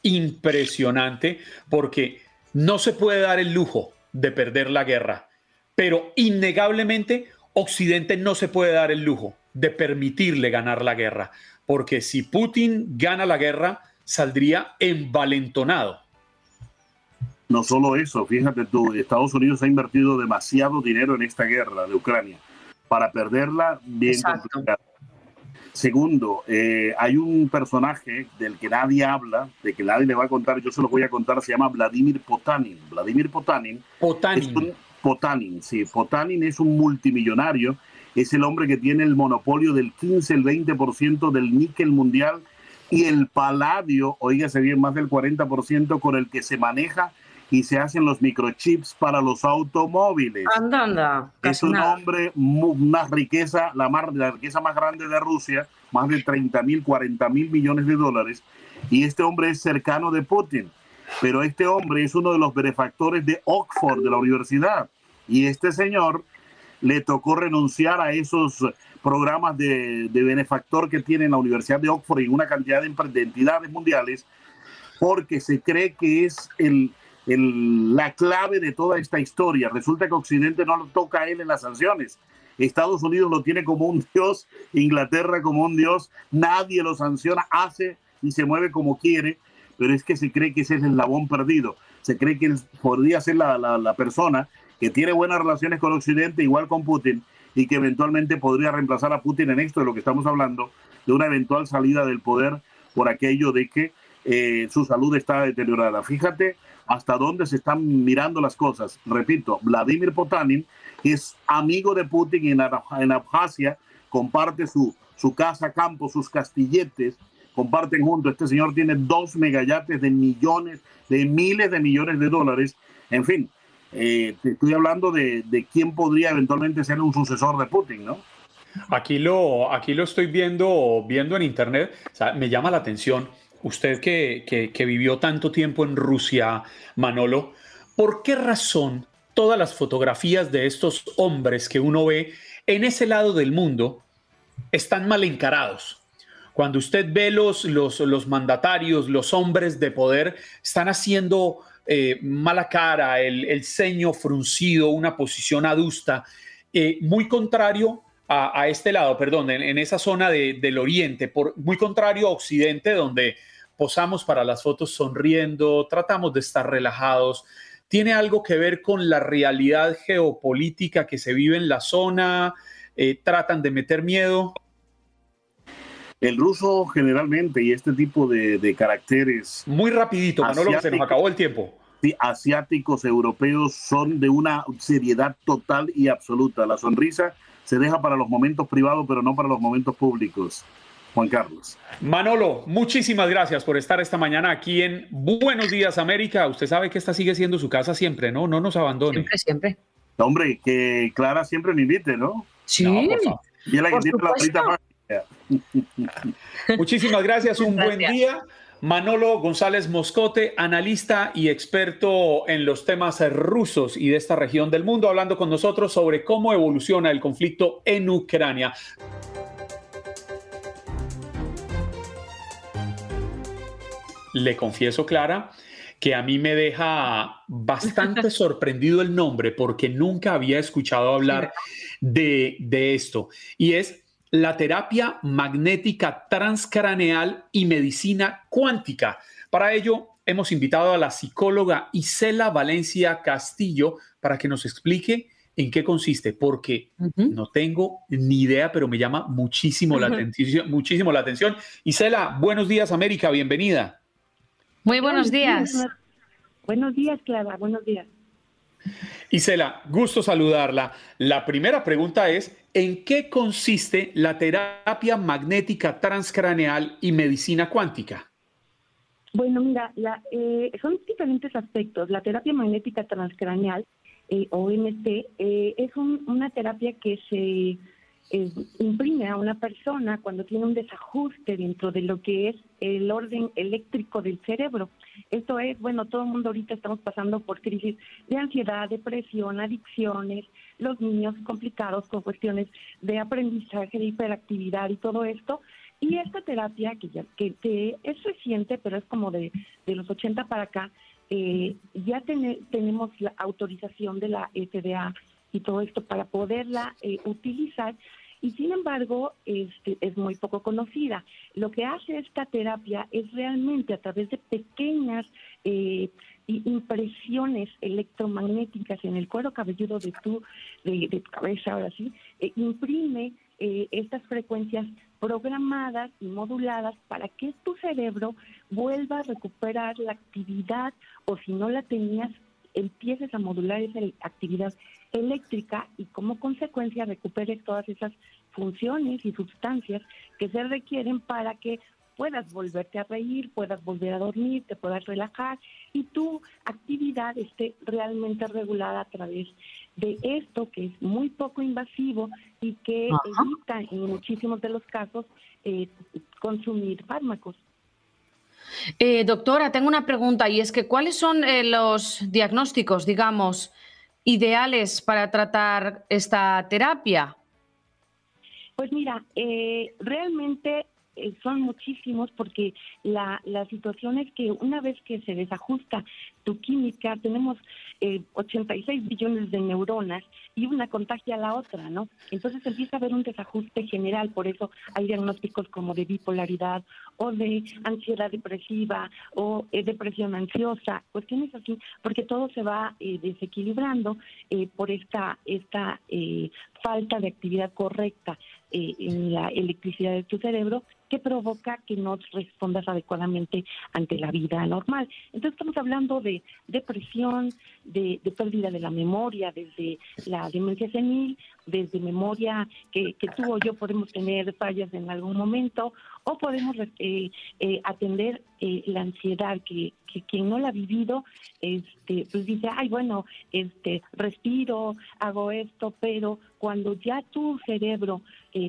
Speaker 4: impresionante porque no se puede dar el lujo de perder la guerra, pero innegablemente Occidente no se puede dar el lujo de permitirle ganar la guerra, porque si Putin gana la guerra, saldría envalentonado.
Speaker 8: No solo eso, fíjate tú, Estados Unidos ha invertido demasiado dinero en esta guerra de Ucrania. Para perderla, bien complicado. Segundo, eh, hay un personaje del que nadie habla, de que nadie le va a contar, yo se lo voy a contar, se llama Vladimir Potanin. Vladimir Potanin.
Speaker 4: Potanin.
Speaker 8: Potanin, sí. Potanin es un multimillonario, es el hombre que tiene el monopolio del 15, el 20% del níquel mundial y el paladio, oígase bien, más del 40% con el que se maneja y se hacen los microchips para los automóviles.
Speaker 2: Anda, anda.
Speaker 8: Es un hombre, una riqueza, la, más, la riqueza más grande de Rusia, más de 30 mil, 40 mil millones de dólares. Y este hombre es cercano de Putin. Pero este hombre es uno de los benefactores de Oxford, de la universidad. Y este señor le tocó renunciar a esos programas de, benefactor que tiene la Universidad de Oxford y una cantidad de, de entidades mundiales, porque se cree que es el, la clave de toda esta historia. Resulta que Occidente no lo toca a él en las sanciones. Estados Unidos lo tiene como un dios, Inglaterra como un dios, nadie lo sanciona, hace y se mueve como quiere, pero es que se cree que ese es el eslabón perdido. se cree que podría ser la, la, persona que tiene buenas relaciones con Occidente, igual con Putin, y que eventualmente podría reemplazar a Putin en esto de lo que estamos hablando, de una eventual salida del poder por aquello de que eh, su salud está deteriorada. Fíjate hasta dónde se están mirando las cosas. Repito, Vladimir Potanin es amigo de Putin en, en Abjasia, comparte su, su casa, campo, sus castilletes, comparten juntos. Este señor tiene dos megayates de millones, de miles de millones de dólares. En fin, eh, estoy hablando de, de, quién podría eventualmente ser un sucesor de Putin, ¿no?
Speaker 4: Aquí lo, aquí lo estoy viendo, viendo en internet. me llama la atención. Usted que, que, que vivió tanto tiempo en Rusia, Manolo, ¿por qué razón todas las fotografías de estos hombres que uno ve en ese lado del mundo están mal encarados. Cuando usted ve los, los, mandatarios, los hombres de poder, están haciendo eh, mala cara, el, ceño fruncido, una posición adusta, eh, muy contrario a, este lado, perdón, en, esa zona del oriente, por, muy contrario a Occidente, donde posamos para las fotos sonriendo, tratamos de estar relajados. ¿Tiene algo que ver con la realidad geopolítica que se vive en la zona? Eh, tratan de meter miedo.
Speaker 8: El ruso generalmente y este tipo de, caracteres...
Speaker 4: Muy rapidito, Manolo, se nos acabó el tiempo.
Speaker 8: Sí, asiáticos, europeos son de una seriedad total y absoluta. La sonrisa se deja para los momentos privados, pero no para los momentos públicos. Juan Carlos.
Speaker 4: Manolo, muchísimas gracias por estar esta mañana aquí en Buenos Días América. Usted sabe que esta sigue siendo su casa siempre, ¿no? No nos abandone.
Speaker 2: Siempre, siempre.
Speaker 8: Hombre, que Clara siempre me invite, ¿no?
Speaker 2: Sí.
Speaker 8: y es la que tiene la varita
Speaker 4: Muchísimas gracias, un buen día. Manolo González Moscote, analista y experto en los temas rusos y de esta región del mundo, hablando con nosotros sobre cómo evoluciona el conflicto en Ucrania. Le confieso, Clara, que a mí me deja bastante sorprendido el nombre porque nunca había escuchado hablar de, de esto. Y es la terapia magnética transcraneal y medicina cuántica. Para ello, hemos invitado a la psicóloga Isela Valencia Castillo para que nos explique en qué consiste, porque no tengo ni idea, pero me llama muchísimo la, atención, muchísimo la atención. Isela, buenos días, América, bienvenida.
Speaker 2: Muy buenos días.
Speaker 9: Buenos días, Clara, buenos días.
Speaker 4: Isela, gusto saludarla. La primera pregunta es, ¿en qué consiste la terapia magnética transcraneal y medicina cuántica?
Speaker 9: Bueno, mira, eh, son diferentes aspectos. La terapia magnética transcraneal, eh, o eh, es una terapia que se imprime a una persona cuando tiene un desajuste dentro de lo que es el orden eléctrico del cerebro. Esto es, bueno, todo el mundo ahorita estamos pasando por crisis de ansiedad, depresión, adicciones, los niños complicados con cuestiones de aprendizaje, de hiperactividad y todo esto. Y esta terapia, que, ya, que, es reciente, pero es como de, de los 80 para acá, eh, ya tenemos la autorización de la FDA y todo esto para poderla eh, utilizar y sin embargo este, es muy poco conocida. Lo que hace esta terapia es realmente a través de pequeñas eh, impresiones electromagnéticas en el cuero cabelludo de tu, de, cabeza, ahora sí, eh, imprime eh, estas frecuencias programadas y moduladas para que tu cerebro vuelva a recuperar la actividad o si no la tenías empieces a modular esa actividad eléctrica y como consecuencia recuperes todas esas funciones y sustancias que se requieren para que puedas volverte a reír, puedas volver a dormir, te puedas relajar y tu actividad esté realmente regulada a través de esto que es muy poco invasivo y que evita en muchísimos de los casos eh, consumir fármacos.
Speaker 2: Eh, doctora, tengo una pregunta y es que ¿cuáles son eh, los diagnósticos, digamos, ideales para tratar esta terapia?
Speaker 9: Pues mira, eh, realmente eh, son muchísimos porque la, la situación es que una vez que se desajusta química, tenemos eh, 86 billones de neuronas y una contagia a la otra, ¿no? Entonces empieza a haber un desajuste general, por eso hay diagnósticos como de bipolaridad o de ansiedad depresiva o eh, depresión ansiosa, cuestiones así, porque todo se va eh, desequilibrando eh, por esta, esta falta de actividad correcta en la electricidad de tu cerebro que provoca que no respondas adecuadamente ante la vida normal. Entonces estamos hablando de depresión, de, pérdida de la memoria, desde la demencia senil, desde memoria que, que tú o yo podemos tener fallas en algún momento, o podemos eh, eh, atender eh, la ansiedad que, quien no la ha vivido este pues dice ay bueno este respiro hago esto pero cuando ya tu cerebro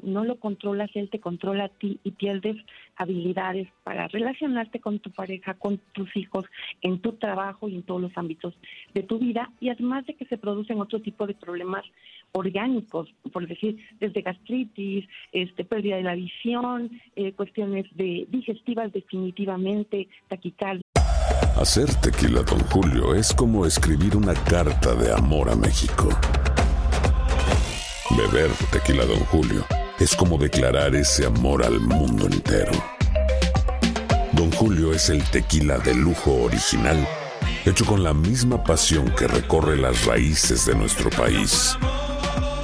Speaker 9: no lo controlas él te controla a ti y pierdes habilidades para relacionarte con tu pareja con tus hijos en tu trabajo y en todos los ámbitos de tu vida y además de que se producen otro tipo de problemas orgánicos, por decir, desde gastritis, este, pérdida de la visión, eh, cuestiones de digestivas definitivamente, taquicardia.
Speaker 10: Hacer tequila, don Julio, es como escribir una carta de amor a México. Beber tequila, don Julio, es como declarar ese amor al mundo entero. Don Julio es el tequila de lujo original, hecho con la misma pasión que recorre las raíces de nuestro país.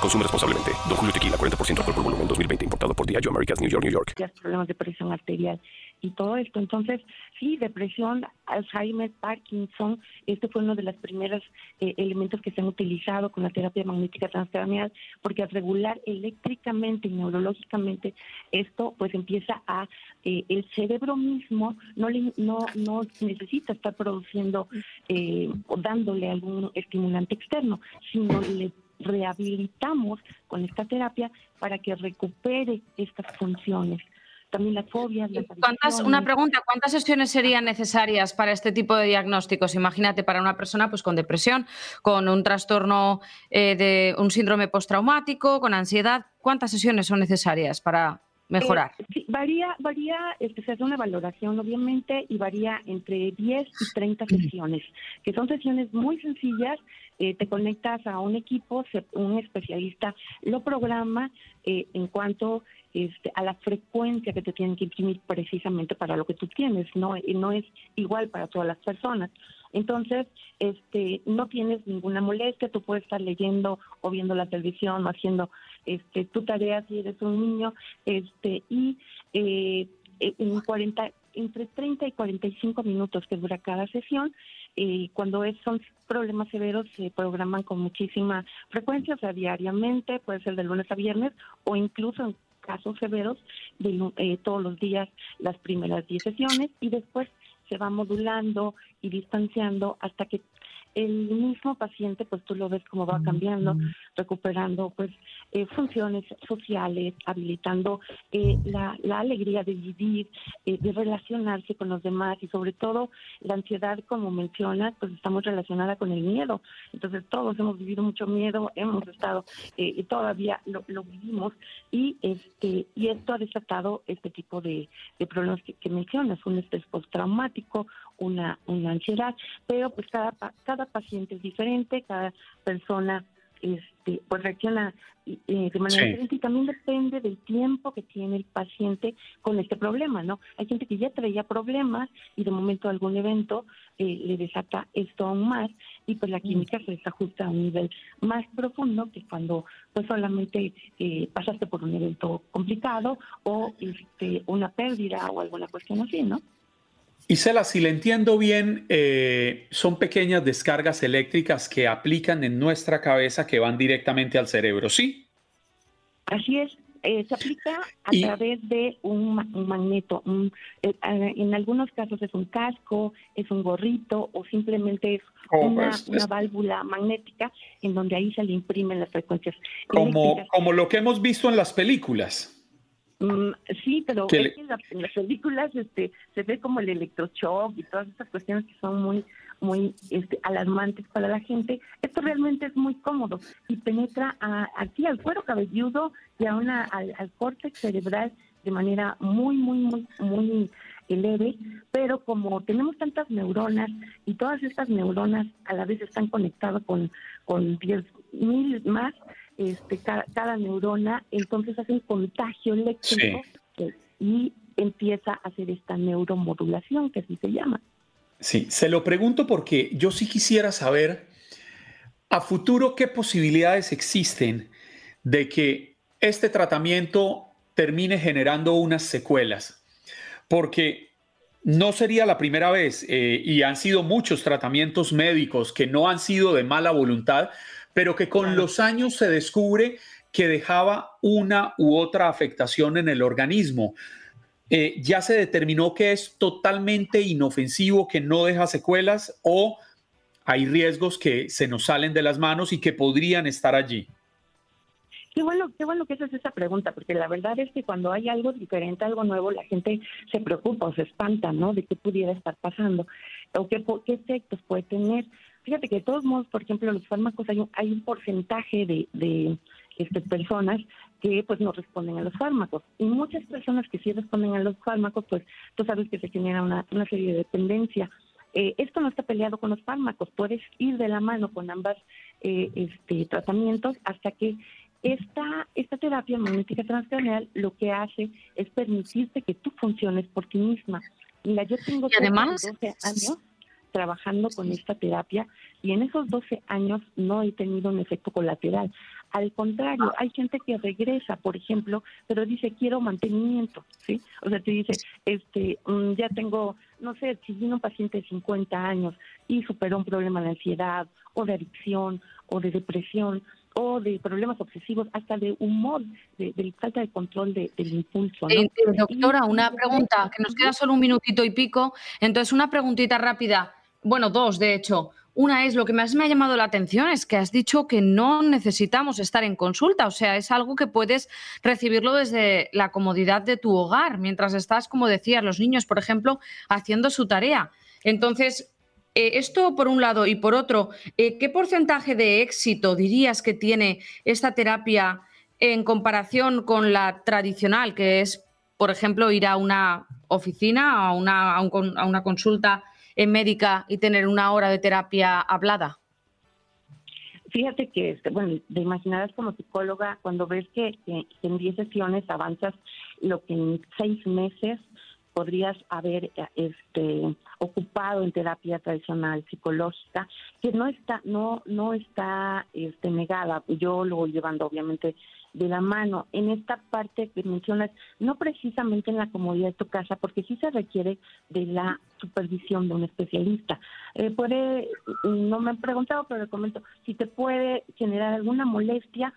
Speaker 11: Consume responsablemente. Don Julio Tequila, 40% alcohol por volumen, 2020. Importado por Diageo Americas, New York, New York.
Speaker 9: Problemas de presión arterial y todo esto. Entonces, sí, depresión, Alzheimer, Parkinson, este fue uno de los primeros eh, elementos que se han utilizado con la terapia magnética transcranial, porque al regular eléctricamente y neurológicamente esto, pues empieza a, eh, el cerebro mismo no, no, no necesita estar produciendo eh, o dándole algún estimulante externo, sino le rehabilitamos con esta terapia para que recupere estas funciones también las fobias.
Speaker 2: ¿Cuántas, una pregunta, ¿cuántas sesiones serían necesarias para este tipo de diagnósticos? Imagínate para una persona pues, con depresión, con un trastorno eh, de un síndrome postraumático, con ansiedad. ¿Cuántas sesiones son necesarias para mejorar?
Speaker 9: Eh, varía, varía, este, se hace una valoración obviamente y varía entre 10 y 30 sesiones, que son sesiones muy sencillas, eh, te conectas a un equipo, un especialista lo programa en cuanto este, a la frecuencia que te tienen que imprimir precisamente para lo que tú tienes, ¿no? No es igual para todas las personas. Entonces, este, no tienes ninguna molestia, tú puedes estar leyendo o viendo la televisión o haciendo este, tu tarea si eres un niño, este, y eh, en 40, entre 30 y 45 minutos que dura cada sesión. Eh, cuando es, son problemas severos se programan con muchísima frecuencia, o sea, diariamente, puede ser de lunes a viernes o incluso en casos severos de, eh, todos los días las primeras 10 sesiones y después se va modulando y distanciando hasta que el mismo paciente, pues tú lo ves cómo va cambiando, recuperando pues eh, funciones sociales, habilitando eh, la, la, alegría de vivir, eh, de relacionarse con los demás y sobre todo la ansiedad, como mencionas, pues estamos relacionada con el miedo. Entonces todos hemos vivido mucho miedo, hemos estado y todavía lo, lo, vivimos y este y esto ha desatado este tipo de, de problemas que, que mencionas, un estrés postraumático, una, una ansiedad, pero pues cada, cada paciente es diferente, cada persona este, pues reacciona eh, de manera diferente y también depende del tiempo que tiene el paciente con este problema, ¿no? Hay gente que ya traía problemas y de momento algún evento eh, le desata esto aún más y pues la química se desajusta a un nivel más profundo que cuando pues solamente eh, pasaste por un evento complicado o este, una pérdida o alguna cuestión así, ¿no?
Speaker 4: Isela, si le entiendo bien, eh, son pequeñas descargas eléctricas que aplican en nuestra cabeza que van directamente al cerebro, ¿sí?
Speaker 9: Así es. Eh, se aplica a través de un, magneto. Eh, en algunos casos es un casco, es un gorrito o simplemente es oh, una, una, válvula magnética en donde ahí se le imprimen las frecuencias.
Speaker 4: Como, como lo que hemos visto en las películas.
Speaker 9: Mm, sí, pero en, las películas este, se ve como el electroshock y todas esas cuestiones que son muy muy este, alarmantes para la gente. Esto realmente es muy cómodo y penetra aquí al cuero cabelludo y a una, al, al córtex cerebral de manera muy, muy, muy, muy leve, pero como tenemos tantas neuronas y todas estas neuronas a la vez están conectadas con, con 10.000 más, este, cada, neurona, entonces hace un contagio eléctrico y empieza a hacer esta neuromodulación, que así se llama.
Speaker 4: Sí, se lo pregunto porque yo sí quisiera saber a futuro qué posibilidades existen de que este tratamiento termine generando unas secuelas, porque no sería la primera vez eh, y han sido muchos tratamientos médicos que no han sido de mala voluntad, pero que con los años se descubre que dejaba una u otra afectación en el organismo. Eh, ya se determinó que es totalmente inofensivo, que no deja secuelas o hay riesgos que se nos salen de las manos y que podrían estar allí.
Speaker 9: Qué bueno, qué bueno que haces esa pregunta, porque la verdad es que cuando hay algo diferente, algo nuevo, la gente se preocupa o se espanta, ¿no? De qué pudiera estar pasando o qué, qué efectos puede tener. Fíjate que de todos modos, por ejemplo, los fármacos hay un, hay un porcentaje de, de este, personas que pues no responden a los fármacos. Y muchas personas que sí responden a los fármacos, pues tú sabes que se genera una, una serie de dependencia. Eh, esto no está peleado con los fármacos, puedes ir de la mano con ambas eh, este, tratamientos hasta que esta, esta terapia magnética transcranial lo que hace es permitirte que tú funciones por ti misma. Mira, yo tengo
Speaker 2: además,
Speaker 9: 12 años trabajando con esta terapia y en esos 12 años no he tenido un efecto colateral. Al contrario, hay gente que regresa, por ejemplo, pero dice quiero mantenimiento, ¿sí? O sea, te dice, este, mm, ya tengo, no sé, si vino un paciente de 50 años y superó un problema de ansiedad o de adicción o de depresión o de problemas obsesivos, hasta de humor, de, falta de control del impulso.
Speaker 2: Eh, doctora, una pregunta, que nos queda solo un minutito y pico. Entonces, una preguntita rápida, bueno, dos de hecho. Una es, lo que más me ha llamado la atención es que has dicho que no necesitamos estar en consulta, o sea, es algo que puedes recibirlo desde la comodidad de tu hogar, mientras estás, como decías, los niños, por ejemplo, haciendo su tarea. Entonces, eh, esto por un lado y por otro, eh, ¿qué porcentaje de éxito dirías que tiene esta terapia en comparación con la tradicional, que es, por ejemplo, ir a una oficina, a a una consulta médica y tener una hora de terapia hablada?
Speaker 9: Fíjate que, este, bueno, te imaginarás como psicóloga, cuando ves que, que, en 10 sesiones avanzas lo que en 6 meses podrías haber este, ocupado en terapia tradicional psicológica, que no está, no, no está este, negada. Yo lo voy llevando obviamente de la mano. En esta parte que mencionas, no precisamente en la comodidad de tu casa, porque sí se requiere de la supervisión de un especialista. Eh, puede, no me han preguntado, pero le comento, si te puede generar alguna molestia,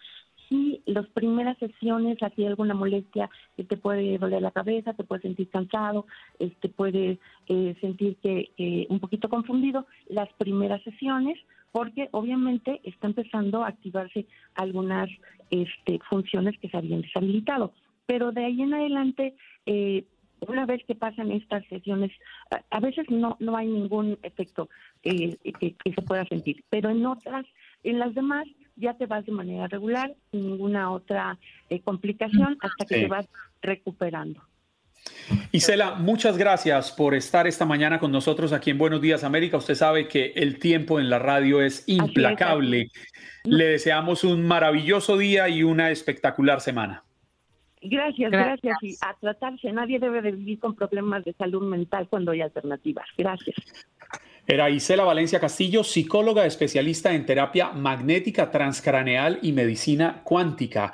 Speaker 9: si las primeras sesiones aquí hay alguna molestia que te puede doler la cabeza, te puedes sentir cansado, este puede eh, sentir que un poquito confundido, las primeras sesiones, porque obviamente está empezando a activarse algunas este, funciones que se habían deshabilitado. Pero de ahí en adelante, eh, una vez que pasan estas sesiones, a, veces no, no hay ningún efecto que, se pueda sentir, pero en otras, en las demás, ya te vas de manera regular, sin ninguna otra eh, complicación, hasta que te vas recuperando.
Speaker 4: Isela, muchas gracias por estar esta mañana con nosotros aquí en Buenos Días América. Usted sabe que el tiempo en la radio es implacable. Le deseamos un maravilloso día y una espectacular semana.
Speaker 9: Gracias, gracias, Y a tratarse, nadie debe de vivir con problemas de salud mental cuando hay alternativas. Gracias.
Speaker 4: Era Isela Valencia Castillo, psicóloga especialista en terapia magnética transcraneal y medicina cuántica.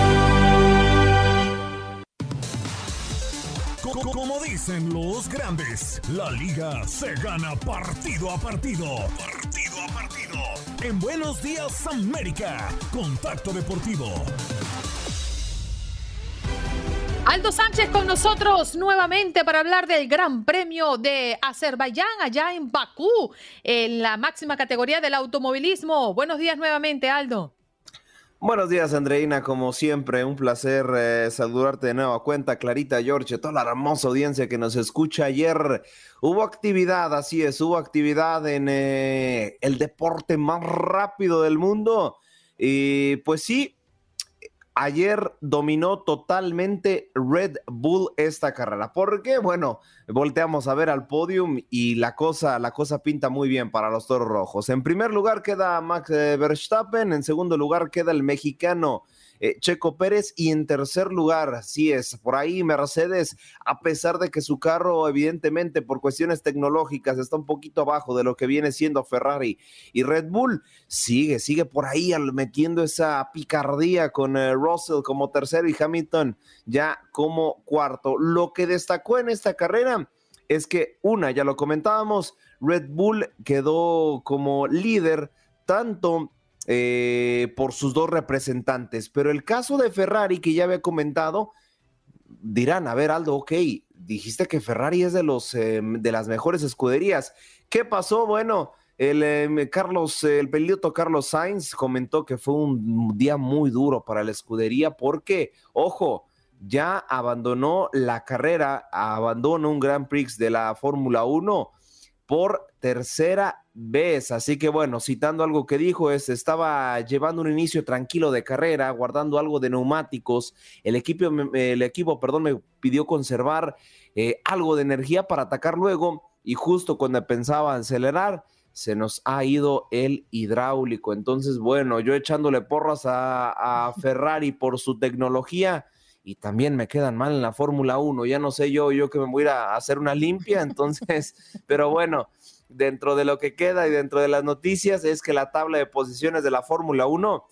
Speaker 1: Dicen los grandes, la liga se gana partido a partido. Partido a partido en Buenos Días América, Contacto Deportivo.
Speaker 5: Aldo Sánchez con nosotros nuevamente para hablar del Gran Premio de Azerbaiyán allá en Bakú, en la máxima categoría del automovilismo. Buenos días nuevamente, Aldo.
Speaker 12: Buenos días, Andreina. Como siempre, un placer eh, saludarte de nuevo cuenta, Clarita, George, toda la hermosa audiencia que nos escucha. Ayer hubo actividad, así es, hubo actividad en eh, el deporte más rápido del mundo. Y pues sí, ayer dominó totalmente Red Bull esta carrera. ¿Por qué? Bueno, volteamos a ver al podium y la cosa, la cosa pinta muy bien para los toros rojos. En primer lugar queda Max eh, Verstappen, en segundo lugar queda el mexicano eh, Checo Pérez y en tercer lugar, así es, por ahí Mercedes, a pesar de que su carro evidentemente por cuestiones tecnológicas está un poquito abajo de lo que viene siendo Ferrari y Red Bull, sigue, sigue por ahí metiendo esa picardía con eh, Russell como tercero y Hamilton ya como cuarto. Lo que destacó en esta carrera es que una, ya lo comentábamos, Red Bull quedó como líder tanto eh, por sus dos representantes. Pero el caso de Ferrari, que ya había comentado, dirán, a ver, Aldo, ok, dijiste que Ferrari es de, los, em, de las mejores escuderías. ¿Qué pasó? Bueno, el em, Carlos, el Carlos Sainz comentó que fue un día muy duro para la escudería porque, ojo, ya abandonó la carrera, abandonó un Grand Prix de la Fórmula 1 por tercera vez. Así que bueno, citando algo que dijo, es estaba llevando un inicio tranquilo de carrera, guardando algo de neumáticos. El equipo, el equipo, perdón, me pidió conservar eh, algo de energía para atacar luego y justo cuando pensaba acelerar, se nos ha ido el hidráulico. Entonces, bueno, yo echándole porras a, a Ferrari por su tecnología y también me quedan mal en la Fórmula 1. Ya no sé yo, yo que me voy a ir a hacer una limpia, entonces, pero bueno, dentro de lo que queda y dentro de las noticias es que la tabla de posiciones de la Fórmula 1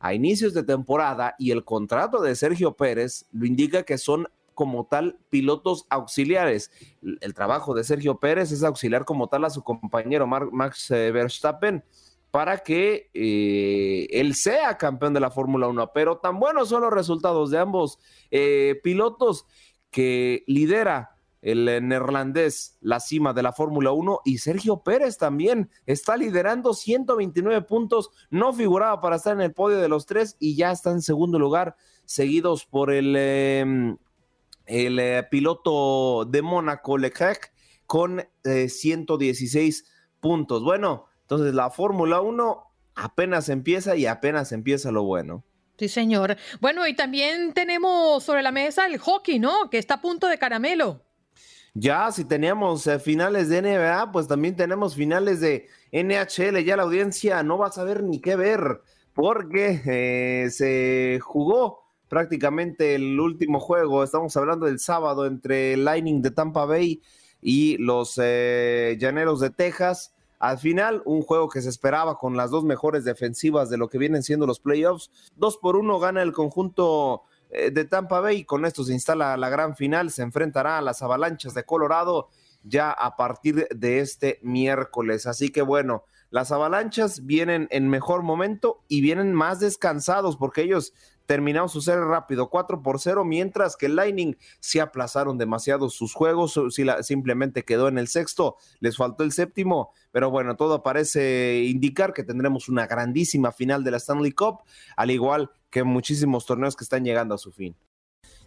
Speaker 12: a inicios de temporada y el contrato de Sergio Pérez lo indica que son como tal pilotos auxiliares. El trabajo de Sergio Pérez es auxiliar como tal a su compañero Max eh, Verstappen para que eh, él sea campeón de la Fórmula 1. Pero tan buenos son los resultados de ambos eh, pilotos que lidera el neerlandés la cima de la Fórmula 1 y Sergio Pérez también está liderando 129 puntos, no figuraba para estar en el podio de los tres y ya está en segundo lugar, seguidos por el, em, el eh, piloto de Mónaco, Leclerc, con 116 puntos. Bueno, entonces la Fórmula 1 apenas empieza y apenas empieza lo bueno.
Speaker 5: Sí, señor. Bueno, y también tenemos sobre la mesa el hockey, ¿no? Que está a punto de caramelo.
Speaker 12: Ya, si teníamos eh, finales de NBA, pues también tenemos finales de NHL. Ya la audiencia no va a saber ni qué ver, porque eh, se jugó prácticamente el último juego. Estamos hablando del sábado entre Lightning de Tampa Bay y los eh, Llaneros de Texas. Al final, un juego que se esperaba con las dos mejores defensivas de lo que vienen siendo los playoffs. Dos por uno gana el conjunto de Tampa Bay y con esto se instala la gran final. Se enfrentará a las avalanchas de Colorado ya a partir de este miércoles. Así que bueno, las avalanchas vienen en mejor momento y vienen más descansados porque ellos terminaron su serie rápido, 4 por 0, mientras que el Lightning se aplazaron demasiado sus juegos, simplemente quedó en el sexto, les faltó el séptimo, pero bueno, todo parece indicar que tendremos una grandísima final de la Stanley Cup, al igual que muchísimos torneos que están llegando a su fin.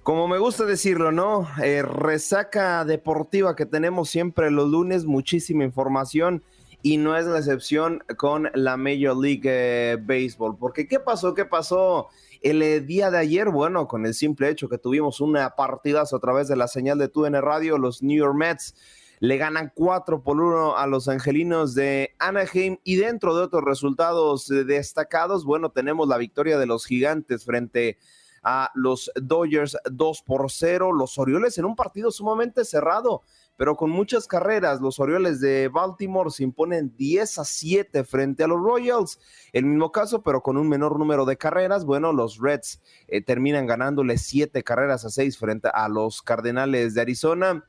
Speaker 12: Como me gusta decirlo, ¿no? Eh, resaca deportiva que tenemos siempre los lunes, muchísima información y no es la excepción con la Major League eh, Baseball. Porque ¿qué pasó? ¿Qué pasó? El eh, día de ayer, bueno, con el simple hecho que tuvimos una partidazo a través de la señal de TUN Radio, los New York Mets le ganan 4 por 1 a los angelinos de Anaheim y dentro de otros resultados eh, destacados, bueno, tenemos la victoria de los gigantes frente a los Dodgers 2 por 0, los Orioles en un partido sumamente cerrado pero con muchas carreras, los Orioles de Baltimore se imponen 10 a 7 frente a los Royals. El mismo caso, pero con un menor número de carreras. Bueno, los Reds eh, terminan ganándole 7 carreras a 6 frente a los Cardenales de Arizona.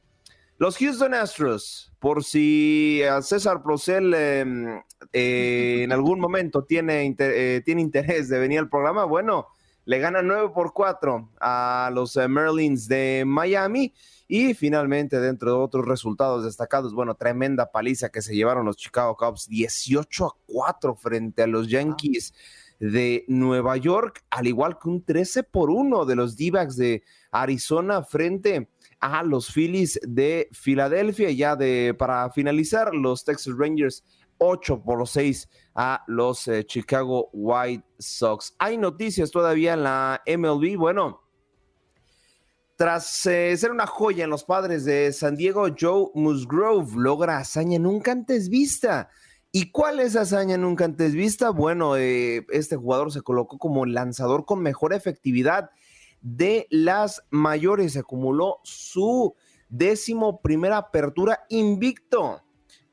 Speaker 12: Los Houston Astros, por si a César Procel em, eh, en algún momento tiene, eh, tiene interés de venir al programa, bueno, le gana 9 por 4 a los eh, Merlins de Miami. Y finalmente, dentro de otros resultados destacados, bueno, tremenda paliza que se llevaron los Chicago Cubs, 18 a 4 frente a los Yankees de Nueva York, al igual que un 13 por 1 de los d de Arizona frente a los Phillies de Filadelfia. Ya de para finalizar, los Texas Rangers 8 por 6 a los eh, Chicago White Sox. Hay noticias todavía en la MLB. Bueno, tras eh, ser una joya en los padres de San Diego, Joe Musgrove logra hazaña nunca antes vista. ¿Y cuál es hazaña nunca antes vista? Bueno, eh, este jugador se colocó como lanzador con mejor efectividad de las mayores. Acumuló su décimo primera apertura invicto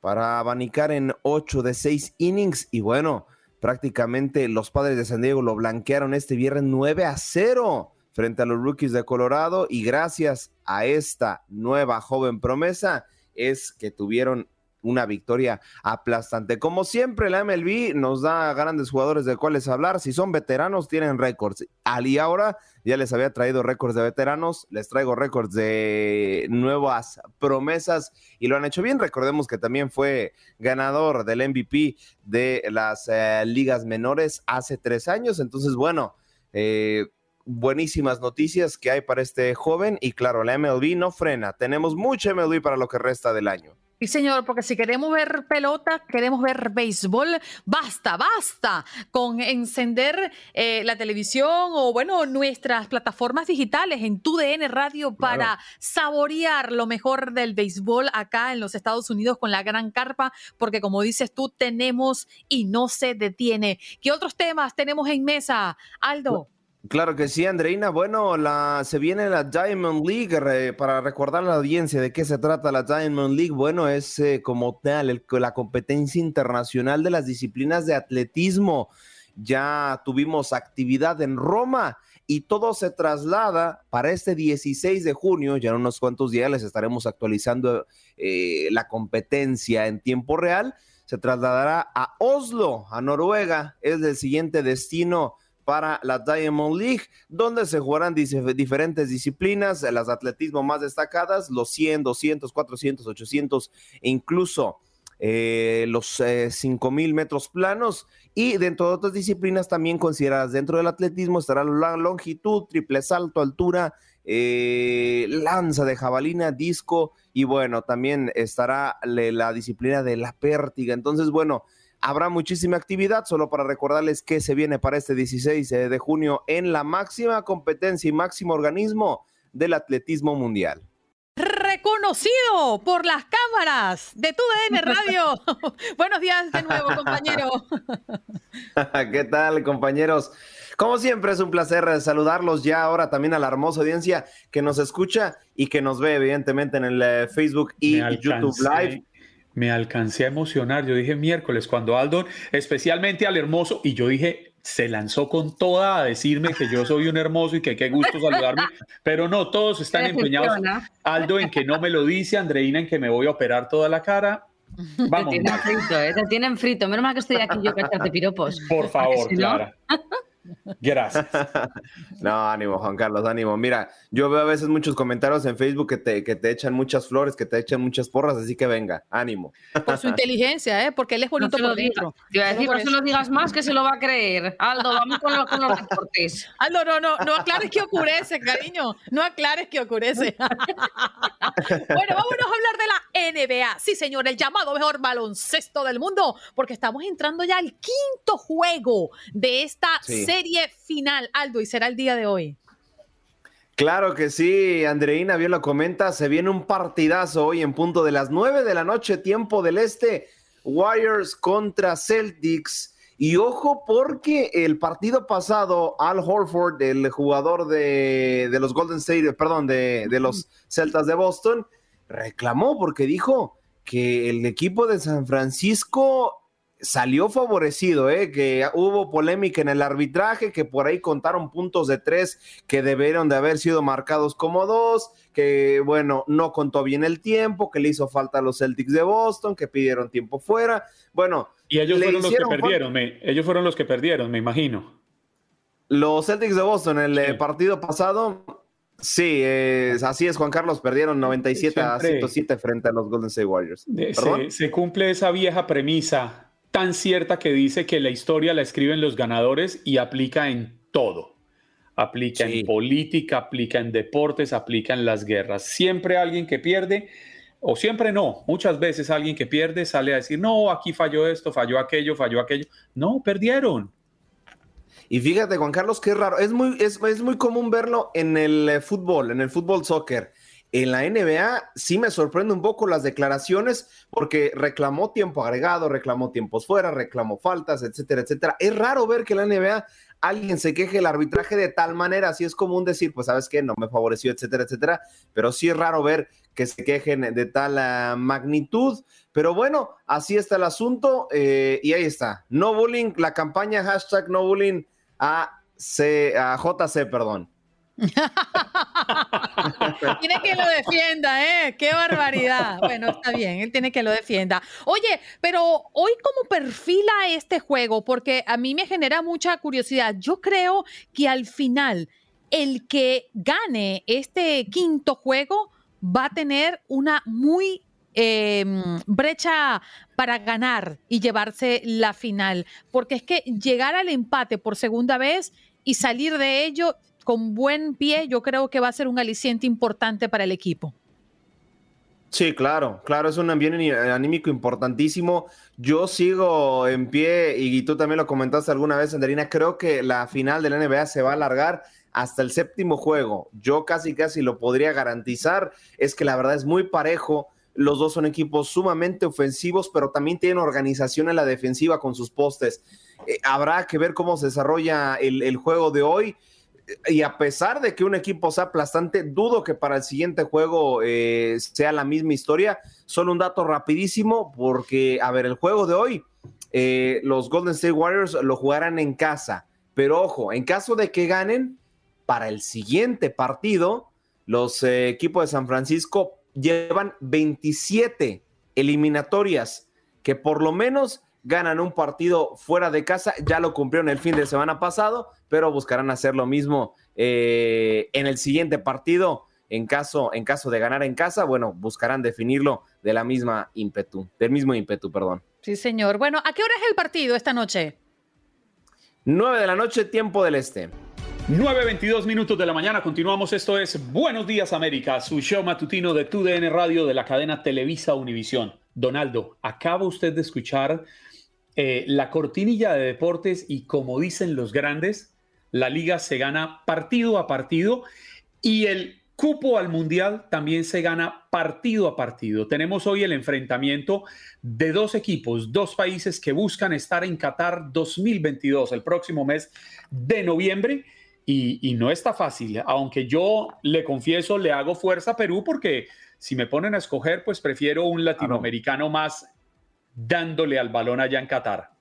Speaker 12: para abanicar en ocho de seis innings. Y bueno, prácticamente los padres de San Diego lo blanquearon este viernes 9 a 0 frente a los rookies de Colorado y gracias a esta nueva joven promesa es que tuvieron una victoria aplastante. Como siempre, la MLB nos da grandes jugadores de cuáles hablar. Si son veteranos, tienen récords. Ali ahora ya les había traído récords de veteranos, les traigo récords de nuevas promesas y lo han hecho bien. Recordemos que también fue ganador del MVP de las eh, ligas menores hace tres años. Entonces, bueno, eh, buenísimas noticias que hay para este joven y claro, la MLB no frena. Tenemos mucha MLB para lo que resta del año.
Speaker 5: Sí, señor, porque si queremos ver pelota, queremos ver béisbol, basta, basta con encender eh, la televisión o, bueno, nuestras plataformas digitales en TUDN Radio para saborear lo mejor del béisbol acá en los Estados Unidos con la gran carpa, porque como dices tú, tenemos y no se detiene. ¿Qué otros temas tenemos en mesa, Aldo?
Speaker 12: Claro que sí, Andreina. Bueno, la, se viene la Diamond League. para recordar a la audiencia de qué se trata la Diamond League, bueno, es eh, como tal la competencia internacional de las disciplinas de atletismo. Ya tuvimos actividad en Roma y todo se traslada para este 16 de junio. Ya en unos cuantos días les estaremos actualizando eh, la competencia en tiempo real. Se trasladará a Oslo, a Noruega. Es el siguiente destino para la Diamond League, donde se jugarán diferentes disciplinas, las atletismo más destacadas, los 100, 200, 400, 800 e incluso eh, los eh, 5000 metros planos. Y dentro de otras disciplinas también consideradas dentro del atletismo estará la longitud, triple salto, altura, eh, lanza de jabalina, disco y bueno, también estará la disciplina de la pértiga. Entonces, bueno, Habrá muchísima actividad, solo para recordarles que se viene para este 16 eh, de junio en la máxima competencia y máximo organismo del atletismo mundial.
Speaker 5: Reconocido por las cámaras de TUDN Radio. Buenos días de nuevo, compañero.
Speaker 12: ¿Qué tal, compañeros? Como siempre, es un placer saludarlos ya ahora también a la hermosa audiencia que nos escucha y que nos ve, evidentemente, en el eh, Facebook y YouTube Live
Speaker 4: me alcancé a emocionar. Yo dije miércoles, cuando Aldo, especialmente al hermoso, y yo dije, se lanzó con toda a decirme que yo soy un hermoso y que qué gusto saludarme, pero no, todos están empeñados. Aldo en que no me lo dice, Andreina en que me voy a operar toda la cara.
Speaker 2: Vamos. Te tienen frito, ¿eh? te tienen frito. Menos mal que estoy aquí yo que echarte piropos.
Speaker 4: Por favor, Clara. Gracias.
Speaker 12: no, ánimo, Juan Carlos, ánimo. Mira, yo veo a veces muchos comentarios en Facebook que te, que te echan muchas flores, que te echan muchas porras, así que venga, ánimo.
Speaker 5: Por su inteligencia, ¿eh? porque él es bonito por dentro.
Speaker 2: Yo iba a decir, no digas más que se lo va a creer. Aldo, vamos con los, con los reportes.
Speaker 5: Aldo, no, no, no aclares que ocurrece, cariño. No aclares que ocurrece. bueno, vámonos a hablar de la NBA. Sí, señor, el llamado mejor baloncesto del mundo, porque estamos entrando ya al quinto juego de esta serie serie final, Aldo, y será el día de hoy.
Speaker 12: Claro que sí, Andreina bien lo comenta, se viene un partidazo hoy en punto de las 9 de la noche, tiempo del este, Warriors contra Celtics. Y ojo porque el partido pasado, Al Horford, el jugador de, los Golden State, perdón, de, de los Celtas de Boston, reclamó porque dijo que el equipo de San Francisco salió favorecido, ¿eh? que hubo polémica en el arbitraje, que por ahí contaron puntos de tres que debieron de haber sido marcados como dos, que bueno, no contó bien el tiempo, que le hizo falta a los Celtics de Boston, que pidieron tiempo fuera. Bueno.
Speaker 4: Y ellos fueron los que perdieron, me, ellos fueron los que perdieron, me imagino.
Speaker 12: Los Celtics de Boston, el eh, partido pasado, sí, así es, Juan Carlos, perdieron 97 a 107 frente a los Golden State Warriors.
Speaker 4: Se, se, cumple esa vieja premisa tan cierta que dice que la historia la escriben los ganadores y aplica en todo. Aplica en política, aplica en deportes, aplica en las guerras. Siempre alguien que pierde, o siempre no, muchas veces alguien que pierde sale a decir, no, aquí falló esto, falló aquello, falló aquello. No, perdieron.
Speaker 12: Y fíjate, Juan Carlos, qué raro. Es muy, es, es muy común verlo en el eh, fútbol, en el fútbol soccer. En la NBA sí me sorprende un poco las declaraciones porque reclamó tiempo agregado, reclamó tiempos fuera, reclamó faltas, etcétera, etcétera. Es raro ver que la NBA alguien se queje el arbitraje de tal manera, así es común decir, pues sabes qué, no me favoreció, etcétera, etcétera, pero sí es raro ver que se quejen de tal ah, magnitud, pero bueno, así está el asunto eh, y ahí está, no bullying, la campaña hashtag no bullying a, C, a JC, perdón.
Speaker 5: tiene que lo defienda, ¿eh? Qué barbaridad. Bueno, está bien, él tiene que lo defienda. Oye, pero hoy cómo perfila este juego, porque a mí me genera mucha curiosidad. Yo creo que al final el que gane este quinto juego va a tener una muy em, brecha para ganar y llevarse la final, porque es que llegar al empate por segunda vez y salir de ello con buen pie, yo creo que va a ser un aliciente importante para el equipo.
Speaker 12: Sí, claro, claro, es un ambiente anímico importantísimo. Yo sigo en pie y tú también lo comentaste alguna vez, Anderina. Creo que la final de la NBA se va a alargar hasta el séptimo juego. Yo casi, casi lo podría garantizar. Es que la verdad es muy parejo. Los dos son equipos sumamente ofensivos, pero también tienen organización en la defensiva con sus postes. Eh, habrá que ver cómo se desarrolla el juego de hoy y a pesar de que un equipo sea aplastante, dudo que para el siguiente juego eh, sea la misma historia. Solo un dato rapidísimo, porque, a ver, el juego de hoy, eh, los Golden State Warriors lo jugarán en casa. Pero ojo, en caso de que ganen, para el siguiente partido, los eh, equipos de San Francisco llevan 27 eliminatorias, que por lo menos ganan un partido fuera de casa, ya lo cumplieron el fin de semana pasado, pero buscarán hacer lo mismo eh, en el siguiente partido. En caso, en caso de ganar en casa, bueno, buscarán definirlo de la misma ímpetu, del mismo ímpetu, perdón.
Speaker 5: Sí, señor. Bueno, ¿a qué hora es el partido esta noche?
Speaker 12: 9 de la noche, tiempo del este.
Speaker 4: 9.22 minutos de la mañana, continuamos. Esto es Buenos Días América, su show matutino de TUDN Radio de la cadena Televisa Univisión. Donaldo, acaba usted de escuchar eh, la cortinilla de deportes y como dicen los grandes, la liga se gana partido a partido y el cupo al mundial también se gana partido a partido. Tenemos hoy el enfrentamiento de dos equipos, dos países que buscan estar en Qatar 2022, el próximo mes de noviembre. Y, no está fácil, aunque yo le confieso, le hago fuerza a Perú porque si me ponen a escoger, pues prefiero un latinoamericano más dándole al balón allá en Qatar.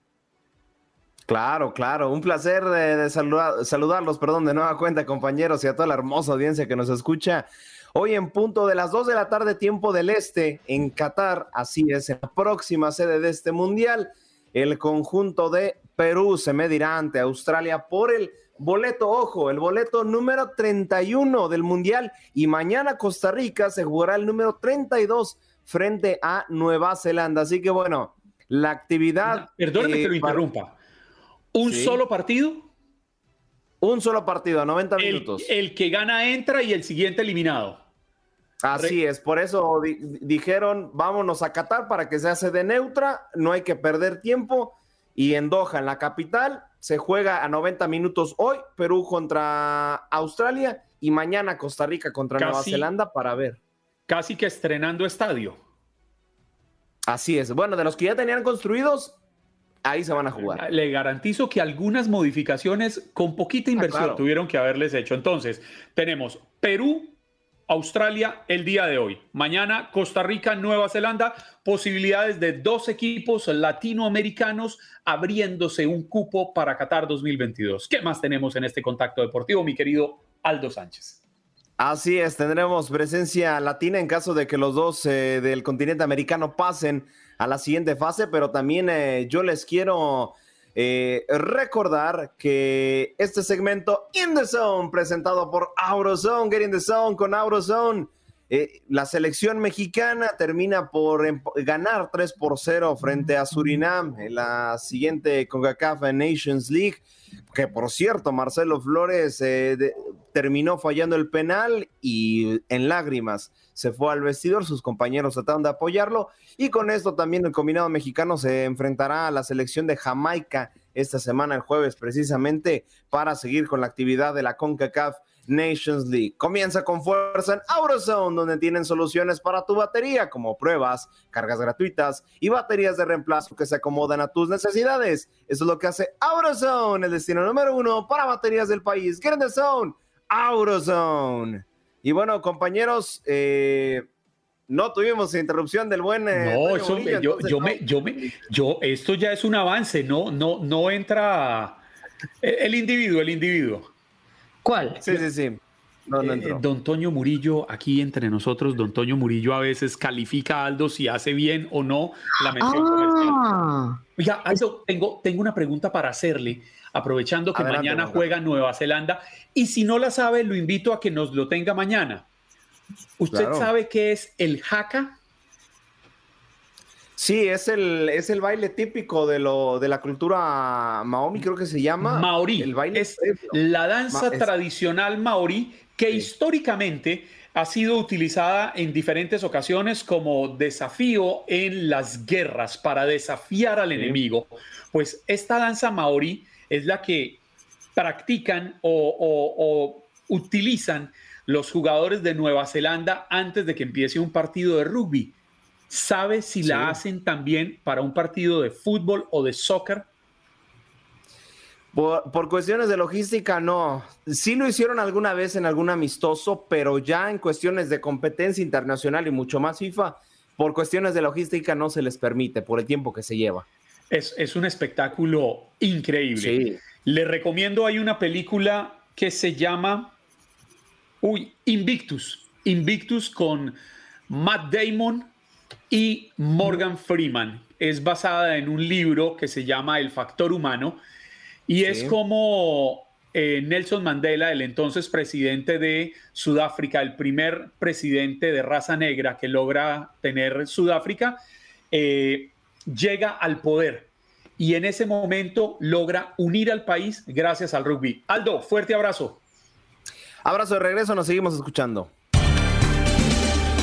Speaker 12: Claro, claro, un placer de, saludarlos, perdón, de nueva cuenta, compañeros, y a toda la hermosa audiencia que nos escucha. Hoy en punto de las 2 de la tarde, tiempo del este, en Qatar, así es, en la próxima sede de este mundial, el conjunto de Perú se medirá ante Australia por el boleto, ojo, el boleto número 31 del mundial, y mañana Costa Rica se jugará el número 32 frente a Nueva Zelanda. Así que bueno, la actividad.
Speaker 4: Perdóneme que lo interrumpa. ¿Un solo partido?
Speaker 12: Un solo partido, a 90 minutos.
Speaker 4: El que gana entra y el siguiente eliminado.
Speaker 12: Así es, por eso dijeron, vámonos a Qatar para que se hace de neutra, no hay que perder tiempo. Y en Doha, en la capital, se juega a 90 minutos hoy, Perú contra Australia y mañana Costa Rica contra Nueva Zelanda para ver.
Speaker 4: Casi que estrenando estadio.
Speaker 12: Así es. Bueno, de los que ya tenían construidos, ahí se van a jugar.
Speaker 4: Le garantizo que algunas modificaciones con poquita ah, inversión tuvieron que haberles hecho. Entonces, tenemos Perú, Australia el día de hoy. Mañana Costa Rica, Nueva Zelanda. Posibilidades de dos equipos latinoamericanos abriéndose un cupo para Qatar 2022. ¿Qué más tenemos en este contacto deportivo, mi querido Aldo Sánchez?
Speaker 12: Así es, tendremos presencia latina en caso de que los dos eh, del continente americano pasen a la siguiente fase, pero también eh, yo les quiero eh, recordar que este segmento In the Zone, presentado por AuroZone, Get in the Zone con AuroZone, eh, la selección mexicana termina por ganar 3 por 0 frente a Surinam en la siguiente CONCACAF Nations League, que por cierto, Marcelo Flores eh, terminó fallando el penal y en lágrimas se fue al vestidor, sus compañeros trataron de apoyarlo y con esto también el combinado mexicano se enfrentará a la selección de Jamaica esta semana, el jueves precisamente, para seguir con la actividad de la CONCACAF Nations League. Comienza con fuerza en AutoZone, donde tienen soluciones para tu batería, como pruebas, cargas gratuitas y baterías de reemplazo que se acomodan a tus necesidades. Eso es lo que hace AutoZone, el destino número uno para baterías del país. Get in the zone, AutoZone. Y bueno, compañeros, eh, no tuvimos interrupción del buen.
Speaker 4: Eh, no, eso, yo, yo, me, yo me, yo, esto ya es un avance, no, no, no entra el individuo, el individuo.
Speaker 5: ¿Cuál?
Speaker 12: Sí, sí, sí.
Speaker 4: No, no eh, don Toño Murillo, aquí entre nosotros, don Toño Murillo a veces califica a Aldo si hace bien o no la mención ah. Oiga, Aldo, tengo, tengo una pregunta para hacerle, aprovechando que mañana juega Nueva Zelanda, y si no la sabe, lo invito a que nos lo tenga mañana. ¿Usted sabe qué es el haka?
Speaker 12: Sí, es el, es el baile típico de, lo, de la cultura maomi, creo que se llama.
Speaker 4: Maorí. El baile es la danza tradicional maorí que históricamente ha sido utilizada en diferentes ocasiones como desafío en las guerras, para desafiar al enemigo. Pues esta danza maorí es la que practican o utilizan los jugadores de Nueva Zelanda antes de que empiece un partido de rugby ¿Sabe si la hacen también para un partido de fútbol o de soccer?
Speaker 12: Por, cuestiones de logística, no. Sí lo hicieron alguna vez en algún amistoso, pero ya en cuestiones de competencia internacional y mucho más FIFA, por cuestiones de logística no se les permite por el tiempo que se lleva.
Speaker 4: Es, es un espectáculo increíble. Le recomiendo, hay una película que se llama uy, Invictus. Invictus con Matt Damon, y Morgan Freeman. Es basada en un libro que se llama El Factor Humano y es como eh, Nelson Mandela, el entonces presidente de Sudáfrica, el primer presidente de raza negra que logra tener Sudáfrica, eh, llega al poder y en ese momento logra unir al país gracias al rugby. Aldo, fuerte abrazo.
Speaker 12: Abrazo de regreso, nos seguimos escuchando.